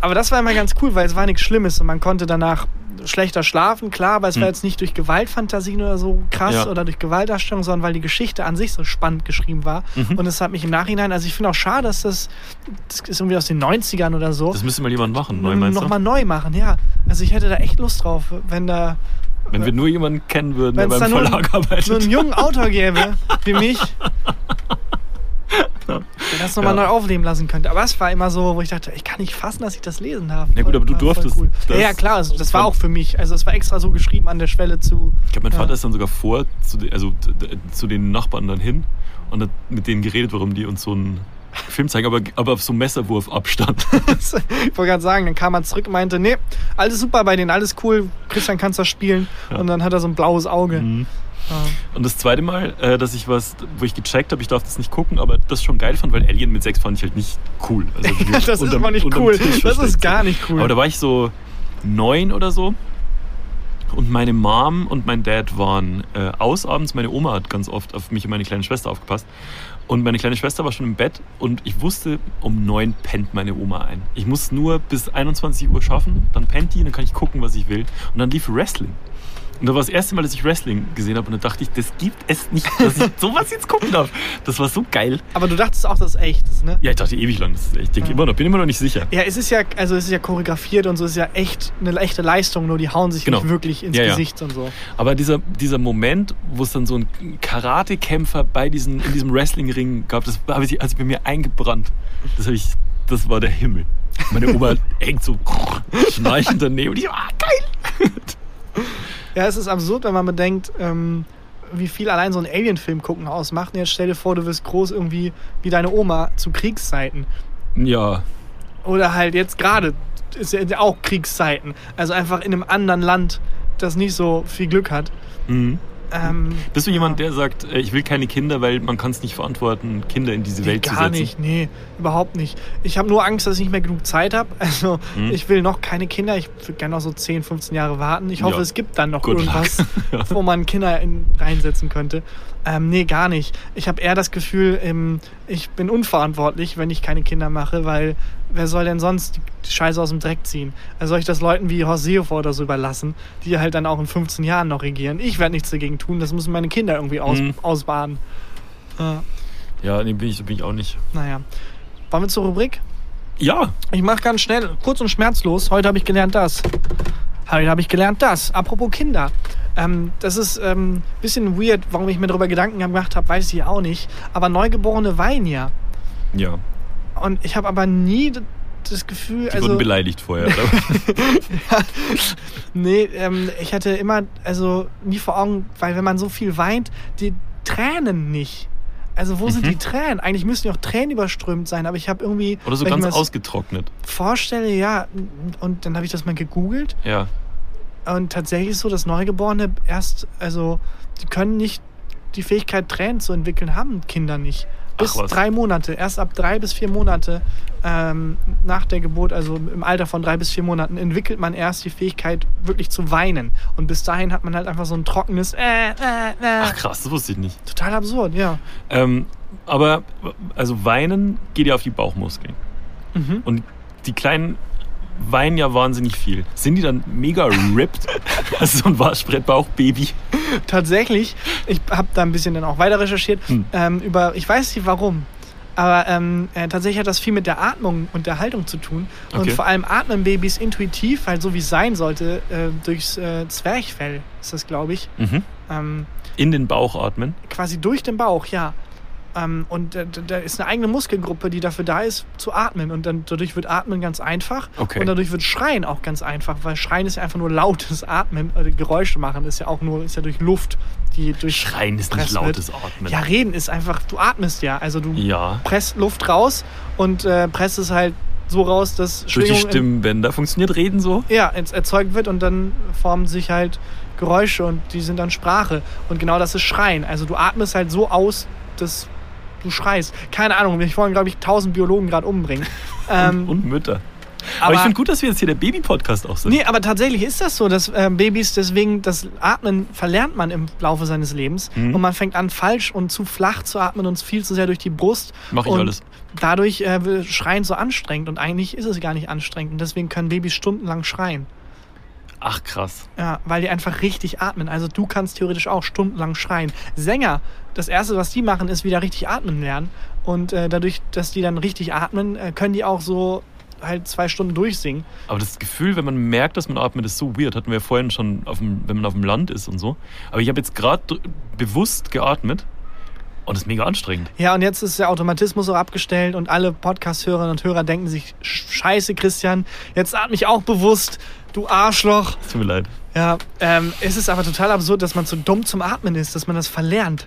Aber das war immer ganz cool, weil es war nichts Schlimmes und man konnte danach schlechter schlafen, klar, aber es war Hm. jetzt nicht durch Gewaltfantasien oder so krass Ja. oder durch Gewaltdarstellung, sondern weil die Geschichte an sich so spannend geschrieben war. Mhm. Und es hat mich im Nachhinein, also ich finde auch schade, dass das, das ist irgendwie aus den 90ern oder so, Das müsste mal jemand machen, neu meinst nochmal neu machen, ja. Also ich hätte da echt Lust drauf, wenn da Wenn wir nur jemanden kennen würden, der beim da nur Verlag arbeitet. so einen jungen Autor gäbe, wie mich, der das nochmal Ja. neu aufleben lassen könnte. Aber es war immer so, wo ich dachte, ich kann nicht fassen, dass ich das lesen darf. Ja gut, aber du durftest das. Ja, ja, klar, also das war auch für mich. Also es war extra so geschrieben an der Schwelle zu. Ich glaube, mein Ja. Vater ist dann sogar vor, zu, de- also zu den Nachbarn dann hin und hat mit denen geredet, warum die uns so einen Film zeigen, aber, aber auf so einem Messerwurfabstand. ich wollte gerade sagen, dann kam er zurück und meinte, nee, alles super bei denen, alles cool, Christian kannst das spielen. Ja. Und dann hat er so ein blaues Auge. Mhm. Ja. Und das zweite Mal, äh, dass ich was, wo ich gecheckt habe, ich darf das nicht gucken, aber das schon geil fand, weil Alien mit sechs fand ich halt nicht cool. Also das ist unterm- aber nicht unterm cool. Tisch Das ist gar nicht cool. Aber da war ich so neun oder so. Und meine Mom und mein Dad waren äh, aus abends. Meine Oma hat ganz oft auf mich und meine kleine Schwester aufgepasst. Und meine kleine Schwester war schon im Bett und ich wusste, um neun pennt meine Oma ein. Ich muss nur bis 21 Uhr schaffen, dann pennt die, dann kann ich gucken, was ich will. Und dann lief Wrestling. Und da war das erste Mal, dass ich Wrestling gesehen habe und da dachte ich, das gibt es nicht, dass ich sowas jetzt gucken darf. Das war so geil. Aber du dachtest auch, dass es echt ist, ne? Ja, ich dachte ewig lang, das ist echt. Ich denke Ja. immer noch, bin immer noch nicht sicher. Ja, es ist ja, also es ist ja choreografiert und so, es ist ja echt eine echte Leistung, nur die hauen sich Genau. nicht wirklich ins Ja, ja. Gesicht und so. Aber dieser, dieser Moment, wo es dann so einen Karatekämpfer bei diesen, in diesem Wrestlingring gab, das habe ich, sich bei mir eingebrannt. Das, habe ich, das war der Himmel. Meine Oma hängt so schnarchend daneben und ich ah, geil! Ja, es ist absurd, wenn man bedenkt, ähm, wie viel allein so ein Alien-Film gucken ausmacht. Und jetzt stell dir vor, du wirst groß irgendwie wie deine Oma zu Kriegszeiten. Ja, Oder halt jetzt gerade ist ja auch Kriegszeiten. Also einfach in einem anderen Land, das nicht so viel Glück hat. mhm. Ähm, Bist du jemand, der sagt, äh, ich will keine Kinder, weil man kann es nicht verantworten, Kinder in diese Welt zu Gar setzen? nicht, nee, überhaupt nicht. Ich habe nur Angst, dass ich nicht mehr genug Zeit habe. Also Hm. ich will noch keine Kinder. Ich würde gerne noch so 10, 15 Jahre warten. Ich hoffe, Ja. es gibt dann noch Good irgendwas, wo man Kinder in, reinsetzen könnte. Ähm, nee, gar nicht. Ich habe eher das Gefühl, ähm, ich bin unverantwortlich, wenn ich keine Kinder mache, weil wer soll denn sonst die Scheiße aus dem Dreck ziehen? Also soll ich das Leuten wie Horst Seehofer oder so überlassen, die halt dann auch in 15 Jahren noch regieren? Ich werde nichts dagegen tun. Das müssen meine Kinder irgendwie aus, Mhm. ausbaden. Äh, Ja, nee, bin ich, bin ich auch nicht. naja. Wollen wir zur Rubrik? Ja, Ich mache ganz schnell, kurz und schmerzlos. Heute habe ich gelernt das. Heute habe ich gelernt das. Apropos Kinder. Ähm, das ist ein ähm, bisschen weird, warum ich mir darüber Gedanken gemacht habe, weiß ich auch nicht. Aber Neugeborene weinen ja. ja. Und ich habe aber nie das Gefühl, Die also wurden beleidigt vorher. Oder? nee, ähm, ich hatte immer also nie vor Augen, weil wenn man so viel weint, die Tränen nicht. Also wo sind Mhm. die Tränen? Eigentlich müssten die auch Tränen überströmt sein, aber ich habe irgendwie Oder so ganz ausgetrocknet. vorstelle, ja, und dann habe ich das mal gegoogelt Ja. Und tatsächlich ist so, dass Neugeborene erst, also die können nicht die Fähigkeit, Tränen zu entwickeln, haben Kinder nicht. Bis drei Monate. Erst ab drei bis vier Monate ähm, nach der Geburt, also im Alter von drei bis vier Monaten, entwickelt man erst die Fähigkeit, wirklich zu weinen. Und bis dahin hat man halt einfach so ein trockenes äh, äh, äh. Ach krass, das wusste ich nicht. Total absurd, ja. Ähm, aber also weinen geht ja auf die Bauchmuskeln. Mhm. Und die kleinen weinen ja wahnsinnig viel. Sind die dann mega ripped? also so ein Waschbrettbauchbaby. Tatsächlich, ich habe da ein bisschen dann auch weiter recherchiert Hm. ähm, über, ich weiß nicht warum, aber ähm, äh, tatsächlich hat das viel mit der Atmung und der Haltung zu tun. Und Okay. vor allem atmen Babys intuitiv, halt so wie es sein sollte, äh, durchs äh, Zwerchfell ist das, glaube ich. Mhm. Ähm, In den Bauch atmen. quasi durch den Bauch, ja. Ähm, und äh, da ist eine eigene Muskelgruppe, die dafür da ist, zu atmen. Und dann dadurch wird Atmen ganz einfach. Okay. Und dadurch wird Schreien auch ganz einfach, weil Schreien ist ja einfach nur lautes Atmen. Oder Geräusche machen ist ja auch nur, ist ja durch Luft, die durch. Schreien ist nicht Presst wird. lautes Atmen. Ja, reden ist einfach, du atmest ja. Also du Ja. presst Luft raus und äh, presst es halt so raus, dass Durch die Schwingung Stimmbänder funktioniert Reden so? ja, erzeugt wird und dann formen sich halt Geräusche und die sind dann Sprache. Und genau das ist Schreien. Also du atmest halt so aus, dass du schreist. Keine Ahnung, mich wollen, glaube ich, tausend Biologen gerade umbringen. ähm, Und Mütter. Aber, ich finde gut, dass wir jetzt hier der Baby-Podcast auch sind. Nee, aber tatsächlich ist das so, dass ähm, Babys deswegen das Atmen verlernt man im Laufe seines Lebens Mhm. und man fängt an falsch und zu flach zu atmen und viel zu sehr durch die Brust. Mach ich und alles. Dadurch äh, Schreien so anstrengend und eigentlich ist es gar nicht anstrengend und deswegen können Babys stundenlang schreien. Ach krass. Ja, weil die einfach richtig atmen. Also du kannst theoretisch auch stundenlang schreien. Sänger, das erste, was die machen, ist wieder richtig atmen lernen und äh, dadurch, dass die dann richtig atmen, äh, können die auch so halt zwei Stunden durchsingen. Aber das Gefühl, wenn man merkt, dass man atmet, ist so weird. Hatten wir vorhin schon, auf dem, wenn man auf dem Land ist und so. Aber ich habe jetzt gerade bewusst geatmet und das ist mega anstrengend. Ja, und jetzt ist der Automatismus auch abgestellt und alle Podcast-Hörerinnen und Hörer denken sich, scheiße Christian, jetzt atme ich auch bewusst, du Arschloch. Es tut mir leid. Ja, ähm, es ist aber total absurd, dass man zu dumm zum Atmen ist, dass man das verlernt.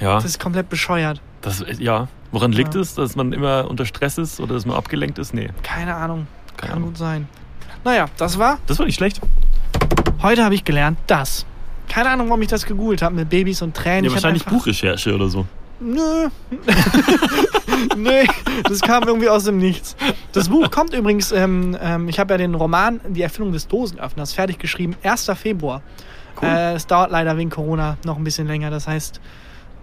Ja, Das ist komplett bescheuert. das, ja. Woran liegt Ja. es, dass man immer unter Stress ist oder dass man abgelenkt ist? Nee, Keine Ahnung. Keine Kann Ahnung. gut sein. Naja, das war. das war nicht schlecht. Heute habe ich gelernt, das. Keine Ahnung, warum ich das gegoogelt habe mit Babys und Tränen. Ja, Ich wahrscheinlich Buchrecherche oder so. Nö. nee, das kam irgendwie aus dem Nichts. Das Buch kommt übrigens, ähm, ähm, ich habe ja den Roman Die Erfindung des Dosenöffners fertig geschrieben, 1. Februar. Cool. Äh, es dauert leider wegen Corona noch ein bisschen länger. Das heißt,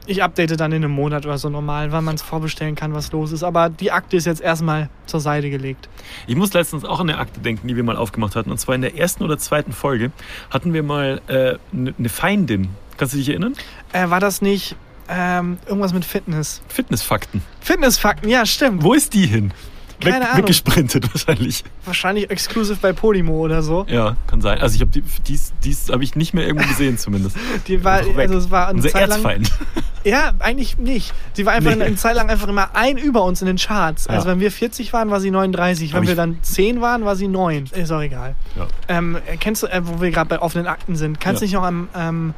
ich update dann in einem Monat oder so normal, wann man es vorbestellen kann, was los ist. Aber die Akte ist jetzt erstmal zur Seite gelegt. Ich muss letztens auch an eine Akte denken, die wir mal aufgemacht hatten. Und zwar in der ersten oder zweiten Folge hatten wir mal eine äh, ne Feindin. Kannst du dich erinnern? Äh, war das nicht ähm, irgendwas mit Fitness? Fitnessfakten. Fitnessfakten, ja, stimmt. Wo ist die hin? Keine Ahnung. Weggesprintet wahrscheinlich. Wahrscheinlich exclusive bei Podimo oder so. Ja, kann sein. Also ich habe die, dies, dies habe ich nicht mehr irgendwo gesehen zumindest. Die war, weg. also es war eine Unser Zeit lang, Erzfeind. Ja, eigentlich nicht. Sie war einfach Nee. eine Zeit lang einfach immer ein über uns in den Charts. Also Ja. wenn wir 40 waren, war sie 39. Wenn wir dann 10 waren, war sie 9. Ist auch egal. Ja. Ähm, kennst du, äh, wo wir gerade bei offenen Akten sind, kannst du Ja. dich noch an ähm,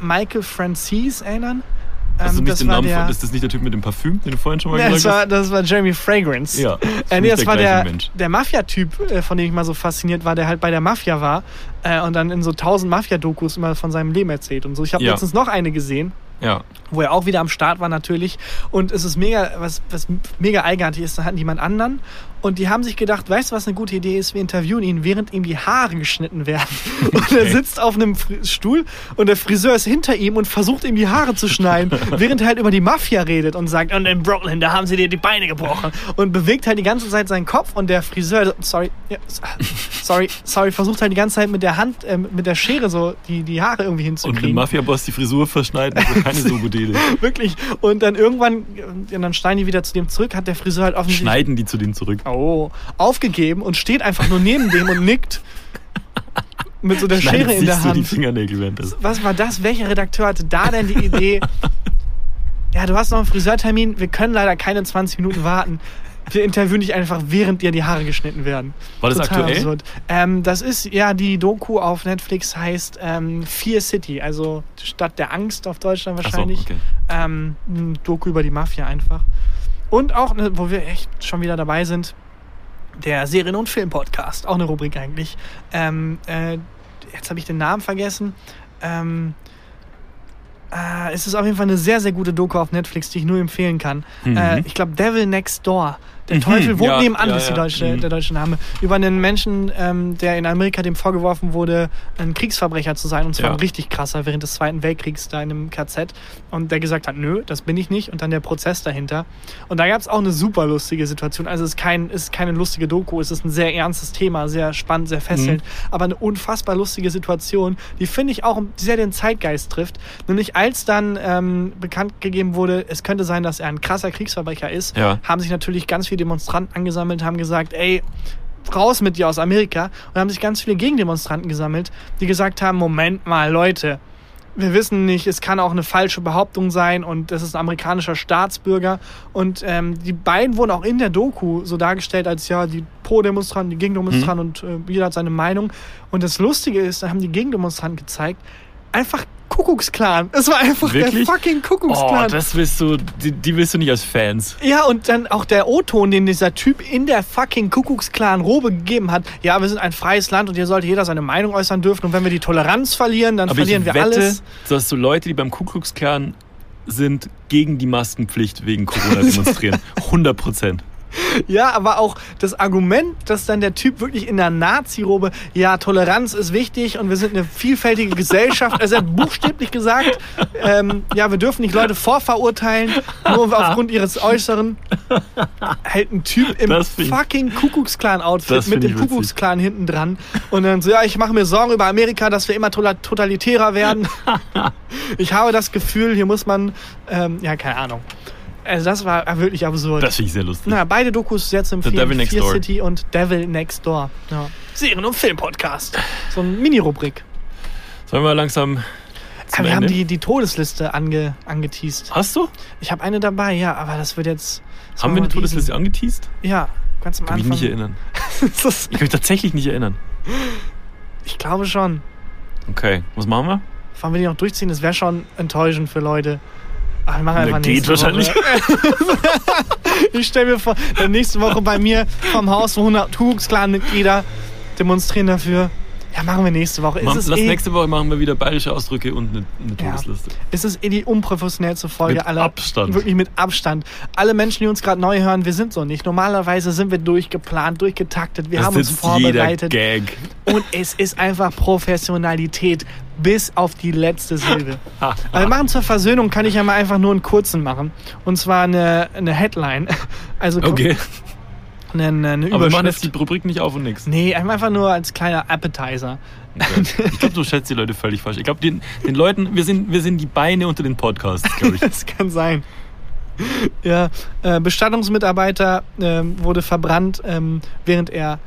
Michael Francis erinnern? Hast du Ähm, nicht das den war Namen der- von, ist das nicht der Typ mit dem Parfüm, den du vorhin schon mal das, gesagt war, hast? das war Jeremy Fragrance. Ja, das ist Äh, nee, nicht das der war der, Mensch. der Mafia-Typ, äh, von dem ich mal so fasziniert war, der halt bei der Mafia war äh, und dann in so tausend Mafia-Dokus immer von seinem Leben erzählt und so. Ich habe Ja. letztens noch eine gesehen, Ja. wo er auch wieder am Start war natürlich. Und es ist mega, was, was mega eigenartig ist, da hatten die jemand anderen und die haben sich gedacht, weißt du, was eine gute Idee ist? Wir interviewen ihn, während ihm die Haare geschnitten werden. Und er sitzt auf einem Stuhl und der Friseur ist hinter ihm und versucht ihm die Haare zu schneiden, während er halt über die Mafia redet und sagt, und in Brooklyn, da haben sie dir die Beine gebrochen. Und bewegt halt die ganze Zeit seinen Kopf und der Friseur, sorry, sorry, sorry, versucht halt die ganze Zeit mit der Hand, äh, mit der Schere so die, die Haare irgendwie Und hinzukriegen. dem Mafia-Boss die Frisur verschneiden, ist keine so gute Idee. Wirklich. Und dann irgendwann, und dann schneiden die wieder zu dem zurück, hat der Friseur halt offensichtlich Schneiden die zu denen zurück. oh, aufgegeben und steht einfach nur neben dem und nickt. Mit so der Schere in sich der so die Hand. Fingernägel. Was war das? Welcher Redakteur hatte da denn die Idee? Ja, du hast noch einen Friseurtermin, wir können leider keine 20 Minuten warten. Wir interviewen dich einfach, während dir die Haare geschnitten werden. War das aktuell? absurd. Ähm, das ist, ja, die Doku auf Netflix heißt ähm, Fear City, also Stadt der Angst auf Deutschland Ach so, wahrscheinlich. okay. ähm, Doku über die Mafia einfach. Und auch, ne, wo wir echt schon wieder dabei sind, der Serien- und Film-Podcast. Auch eine Rubrik eigentlich. Ähm, äh, jetzt habe ich den Namen vergessen. Ähm, äh, es ist auf jeden Fall eine sehr, sehr gute Doku auf Netflix, die ich nur empfehlen kann. Mhm. Äh, ich glaube, Devil Next Door. Der Mhm, Teufel wohnt ja, nebenan, ja, ist die ja. deutsche, Mhm. der deutsche Name. Über einen Menschen, ähm, der in Amerika dem vorgeworfen wurde, ein Kriegsverbrecher zu sein. Und zwar ein richtig krasser während des Zweiten Weltkriegs da in einem KZ. Und der gesagt hat, nö, das bin ich nicht. Und dann der Prozess dahinter. Und da gab es auch eine super lustige Situation. Also es ist, kein, es ist keine lustige Doku, es ist ein sehr ernstes Thema, sehr spannend, sehr fesselnd. Mhm. Aber eine unfassbar lustige Situation, die finde ich auch sehr den Zeitgeist trifft. Nämlich als dann ähm, bekannt gegeben wurde, es könnte sein, dass er ein krasser Kriegsverbrecher ist, haben sich natürlich ganz viele Demonstranten angesammelt, haben gesagt, ey, raus mit dir aus Amerika. Und haben sich ganz viele Gegendemonstranten gesammelt, die gesagt haben, Moment mal, Leute, wir wissen nicht, es kann auch eine falsche Behauptung sein und das ist ein amerikanischer Staatsbürger. Und ähm, die beiden wurden auch in der Doku so dargestellt als ja die Pro-Demonstranten, die Gegendemonstranten und äh, jeder hat seine Meinung. Und das Lustige ist, da haben die Gegendemonstranten gezeigt, einfach Kuckucksklan. Es war einfach Wirklich? der fucking Oh, Kuckucksklan. das willst du, die, die willst du nicht als Fans. Ja, und dann auch der O-Ton, den dieser Typ in der fucking Kuckucksklan-Robe gegeben hat. Ja, wir sind ein freies Land und hier sollte jeder seine Meinung äußern dürfen. Und wenn wir die Toleranz verlieren, dann Aber verlieren wir wette, alles. dass so Leute, die beim Ku Klux Klan sind, gegen die Maskenpflicht wegen Corona demonstrieren. 100 Prozent. Ja, aber auch das Argument, dass dann der Typ wirklich in der Nazi-Robe, ja, Toleranz ist wichtig und wir sind eine vielfältige Gesellschaft. Also er hat buchstäblich gesagt, ähm, ja, wir dürfen nicht Leute vorverurteilen, nur aufgrund ihres Äußeren. Halt ein Typ im fucking Kuckucksklan-Outfit mit dem. Kuckucksklan hinten dran. Und dann so, ja, ich mache mir Sorgen über Amerika, dass wir immer totalitärer werden. ich habe das Gefühl, hier muss man, ähm, ja, keine Ahnung. Also das war wirklich absurd. Das finde ich sehr lustig. Na, beide Dokus sehr zu empfehlen. Devil Next Fear Door. City und Devil Next Door. Ja. Serien- und Filmpodcast. So eine Mini-Rubrik. Sollen wir langsam Aber wir haben die, die Todesliste ange, angeteased. Hast du? Ich habe eine dabei, ja, aber das wird jetzt... das Haben wir eine riesen- Todesliste angeteased? Ja, ganz am Kann mich Anfang. nicht erinnern. Ich kann mich tatsächlich nicht erinnern. ich glaube schon. Okay, was machen wir? Wollen wir die noch durchziehen? Das wäre schon enttäuschend für Leute. Aber wir machen einfach geht wahrscheinlich. Ich stelle mir vor, nächste Woche bei mir vom Haus, wo 100 Tugs-Clan-Mitglieder demonstrieren dafür. Ja, machen wir nächste Woche. Machen- Lass eh, nächste Woche machen wir wieder bayerische Ausdrücke und eine, eine Ja. Todesliste. Es ist eh die unprofessionellste Folge Mit aller. Abstand. Wirklich mit Abstand. Alle Menschen, die uns gerade neu hören, wir sind so nicht. Normalerweise sind wir durchgeplant, durchgetaktet. Wir Da haben uns vorbereitet. Jeder Gag. Und es ist einfach Professionalität bis auf die letzte Silbe. Also wir machen zur Versöhnung, kann ich ja mal einfach nur einen kurzen machen. Und zwar eine, eine Headline. Also Okay, eine, eine aber wir machen jetzt Überschrift. die Rubrik nicht auf und nix. Nee, einfach nur als kleiner Appetizer. Okay. Ich glaube, du schätzt die Leute völlig falsch. Ich glaube, den, den Leuten, wir sind, wir sind die Beine unter den Podcasts, glaube ich. Das kann sein. Ja, äh, Bestattungsmitarbeiter ähm, wurde verbrannt, ähm, während er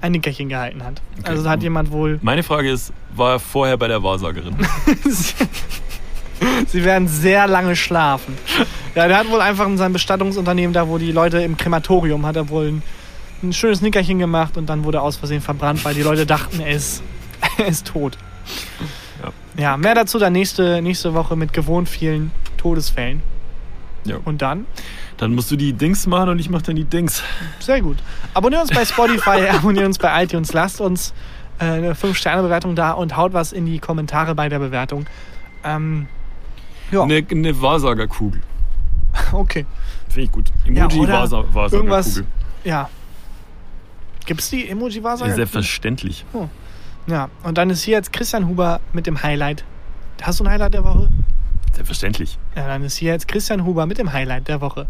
ein Nickerchen gehalten hat. Okay. Also da hat jemand wohl. Meine Frage ist, war er vorher bei der Wahrsagerin? Sie werden sehr lange schlafen. Ja, der hat wohl einfach in seinem Bestattungsunternehmen, da wo die Leute im Krematorium, hat er wohl ein, ein schönes Nickerchen gemacht und dann wurde er aus Versehen verbrannt, weil die Leute dachten, er ist, er ist tot. Ja. Ja, mehr dazu dann nächste, nächste Woche mit gewohnt vielen Todesfällen. Ja. Und dann? Dann musst du die Dings machen und ich mach dann die Dings. Sehr gut. Abonniert uns bei Spotify, abonniert uns bei iTunes, lasst uns äh, eine 5-Sterne-Bewertung da und haut was in die Kommentare bei der Bewertung. Ähm, ja, Eine, eine Wahrsagerkugel. okay. Finde ich gut. Ja, Emoji Wahrsa Irgendwas. Wahrsagerkugel. Ja. Gibt's die emoji Ja, wahrsager selbstverständlich. Ja, und dann ist hier jetzt Christian Huber mit dem Highlight. Hast du ein Highlight der Woche? Selbstverständlich. Ja, dann ist hier jetzt Christian Huber mit dem Highlight der Woche.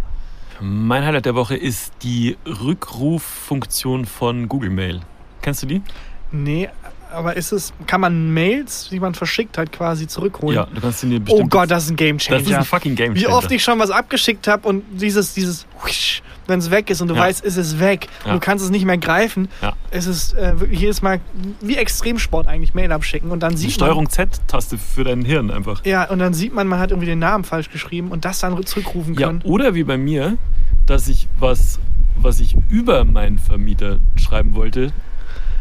Mein Highlight der Woche ist die Rückruffunktion von Google Mail. Kennst du die? Nee, aber ist es, kann man Mails, die man verschickt hat, quasi zurückholen? Ja, du kannst sie dir Oh bestimmt. Gott, das ist ein Game Changer. das ist ein fucking Game Wie oft ich schon was abgeschickt habe und dieses, dieses, wenn es weg ist und du Ja. weißt, es ist weg und Ja. du kannst es nicht mehr greifen. Ja. Es ist äh, wirklich jedes Mal wie Extremsport eigentlich Mail abschicken und dann Die sieht Steuerung Z-Taste für dein Hirn einfach. ja und dann sieht man, man hat irgendwie den Namen falsch geschrieben und das dann zurückrufen Ja, können. oder wie bei mir, dass ich was, was ich über meinen Vermieter schreiben wollte,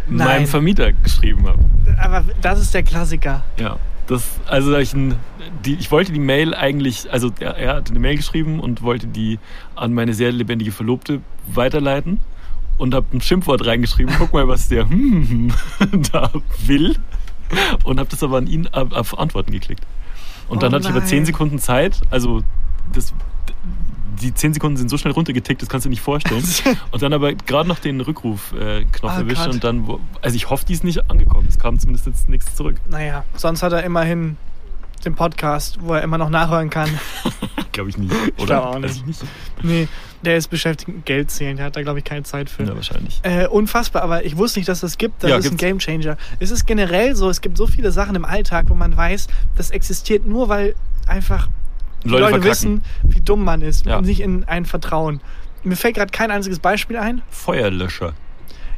Nein. meinem Vermieter geschrieben habe. Aber das ist der Klassiker. Ja. Das, also ich, die, ich wollte die Mail eigentlich, also er, er hat eine Mail geschrieben und wollte die an meine sehr lebendige Verlobte weiterleiten und habe ein Schimpfwort reingeschrieben. Guck mal, was der da will. Und habe das aber an ihn auf Antworten geklickt. Und dann Oh hatte ich aber. 10 Sekunden Zeit. Also das, die 10 Sekunden sind so schnell runtergetickt, das kannst du dir nicht vorstellen. Und dann aber gerade noch den Rückruf-Knopf Knopf Ah, erwischt und dann, also ich hoffe, die ist nicht angekommen. Es kam zumindest jetzt nichts zurück. Naja, sonst hat er immerhin den Podcast, wo er immer noch nachhören kann. Glaube ich nicht. Ich Oder? glaub auch Weiß nicht. ich nicht. nee, der ist beschäftigt mit Geld zählen. Der hat da, glaube ich, keine Zeit für. Ja, wahrscheinlich. Äh, unfassbar, aber ich wusste nicht, dass das gibt. Das Ja, ist ein gibt's. Gamechanger. Es ist generell so, es gibt so viele Sachen im Alltag, wo man weiß, das existiert nur, weil einfach Leute Leute, verkacken. wissen, wie dumm man ist Ja. und nicht in einen vertrauen. Mir fällt gerade kein einziges Beispiel ein. Feuerlöscher.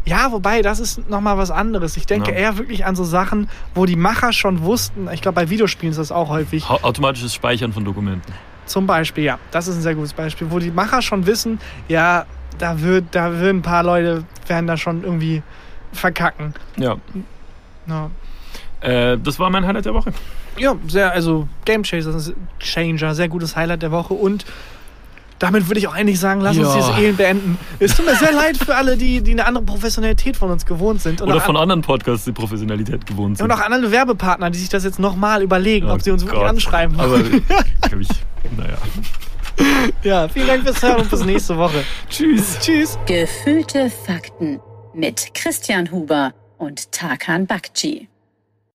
Ja, wobei, das ist nochmal was anderes. Ich denke Ja. eher wirklich an so Sachen, wo die Macher schon wussten, ich glaube, bei Videospielen ist das auch häufig. Automatisches Speichern von Dokumenten. Zum Beispiel, ja, das ist ein sehr gutes Beispiel, wo die Macher schon wissen, ja, da wird, da würden ein paar Leute, werden da schon irgendwie verkacken. Ja. Ja. Äh, das war mein Highlight der Woche. Ja, sehr, also Game Changer, Changer, sehr gutes Highlight der Woche und damit würde ich auch eigentlich sagen, lass uns Ja. dieses Elend beenden. Es tut mir sehr leid für alle, die, die eine andere Professionalität von uns gewohnt sind. Und Oder von anderen Podcasts, die Professionalität gewohnt sind. und auch andere Werbepartner, die sich das jetzt nochmal überlegen, Oh ob sie uns wirklich Gott. anschreiben Aber, wollen. glaub ich, naja. Ja, vielen Dank fürs Hören und bis nächste Woche. Tschüss. Tschüss. Gefühlte Fakten mit Christian Huber und Tarkan Bakci.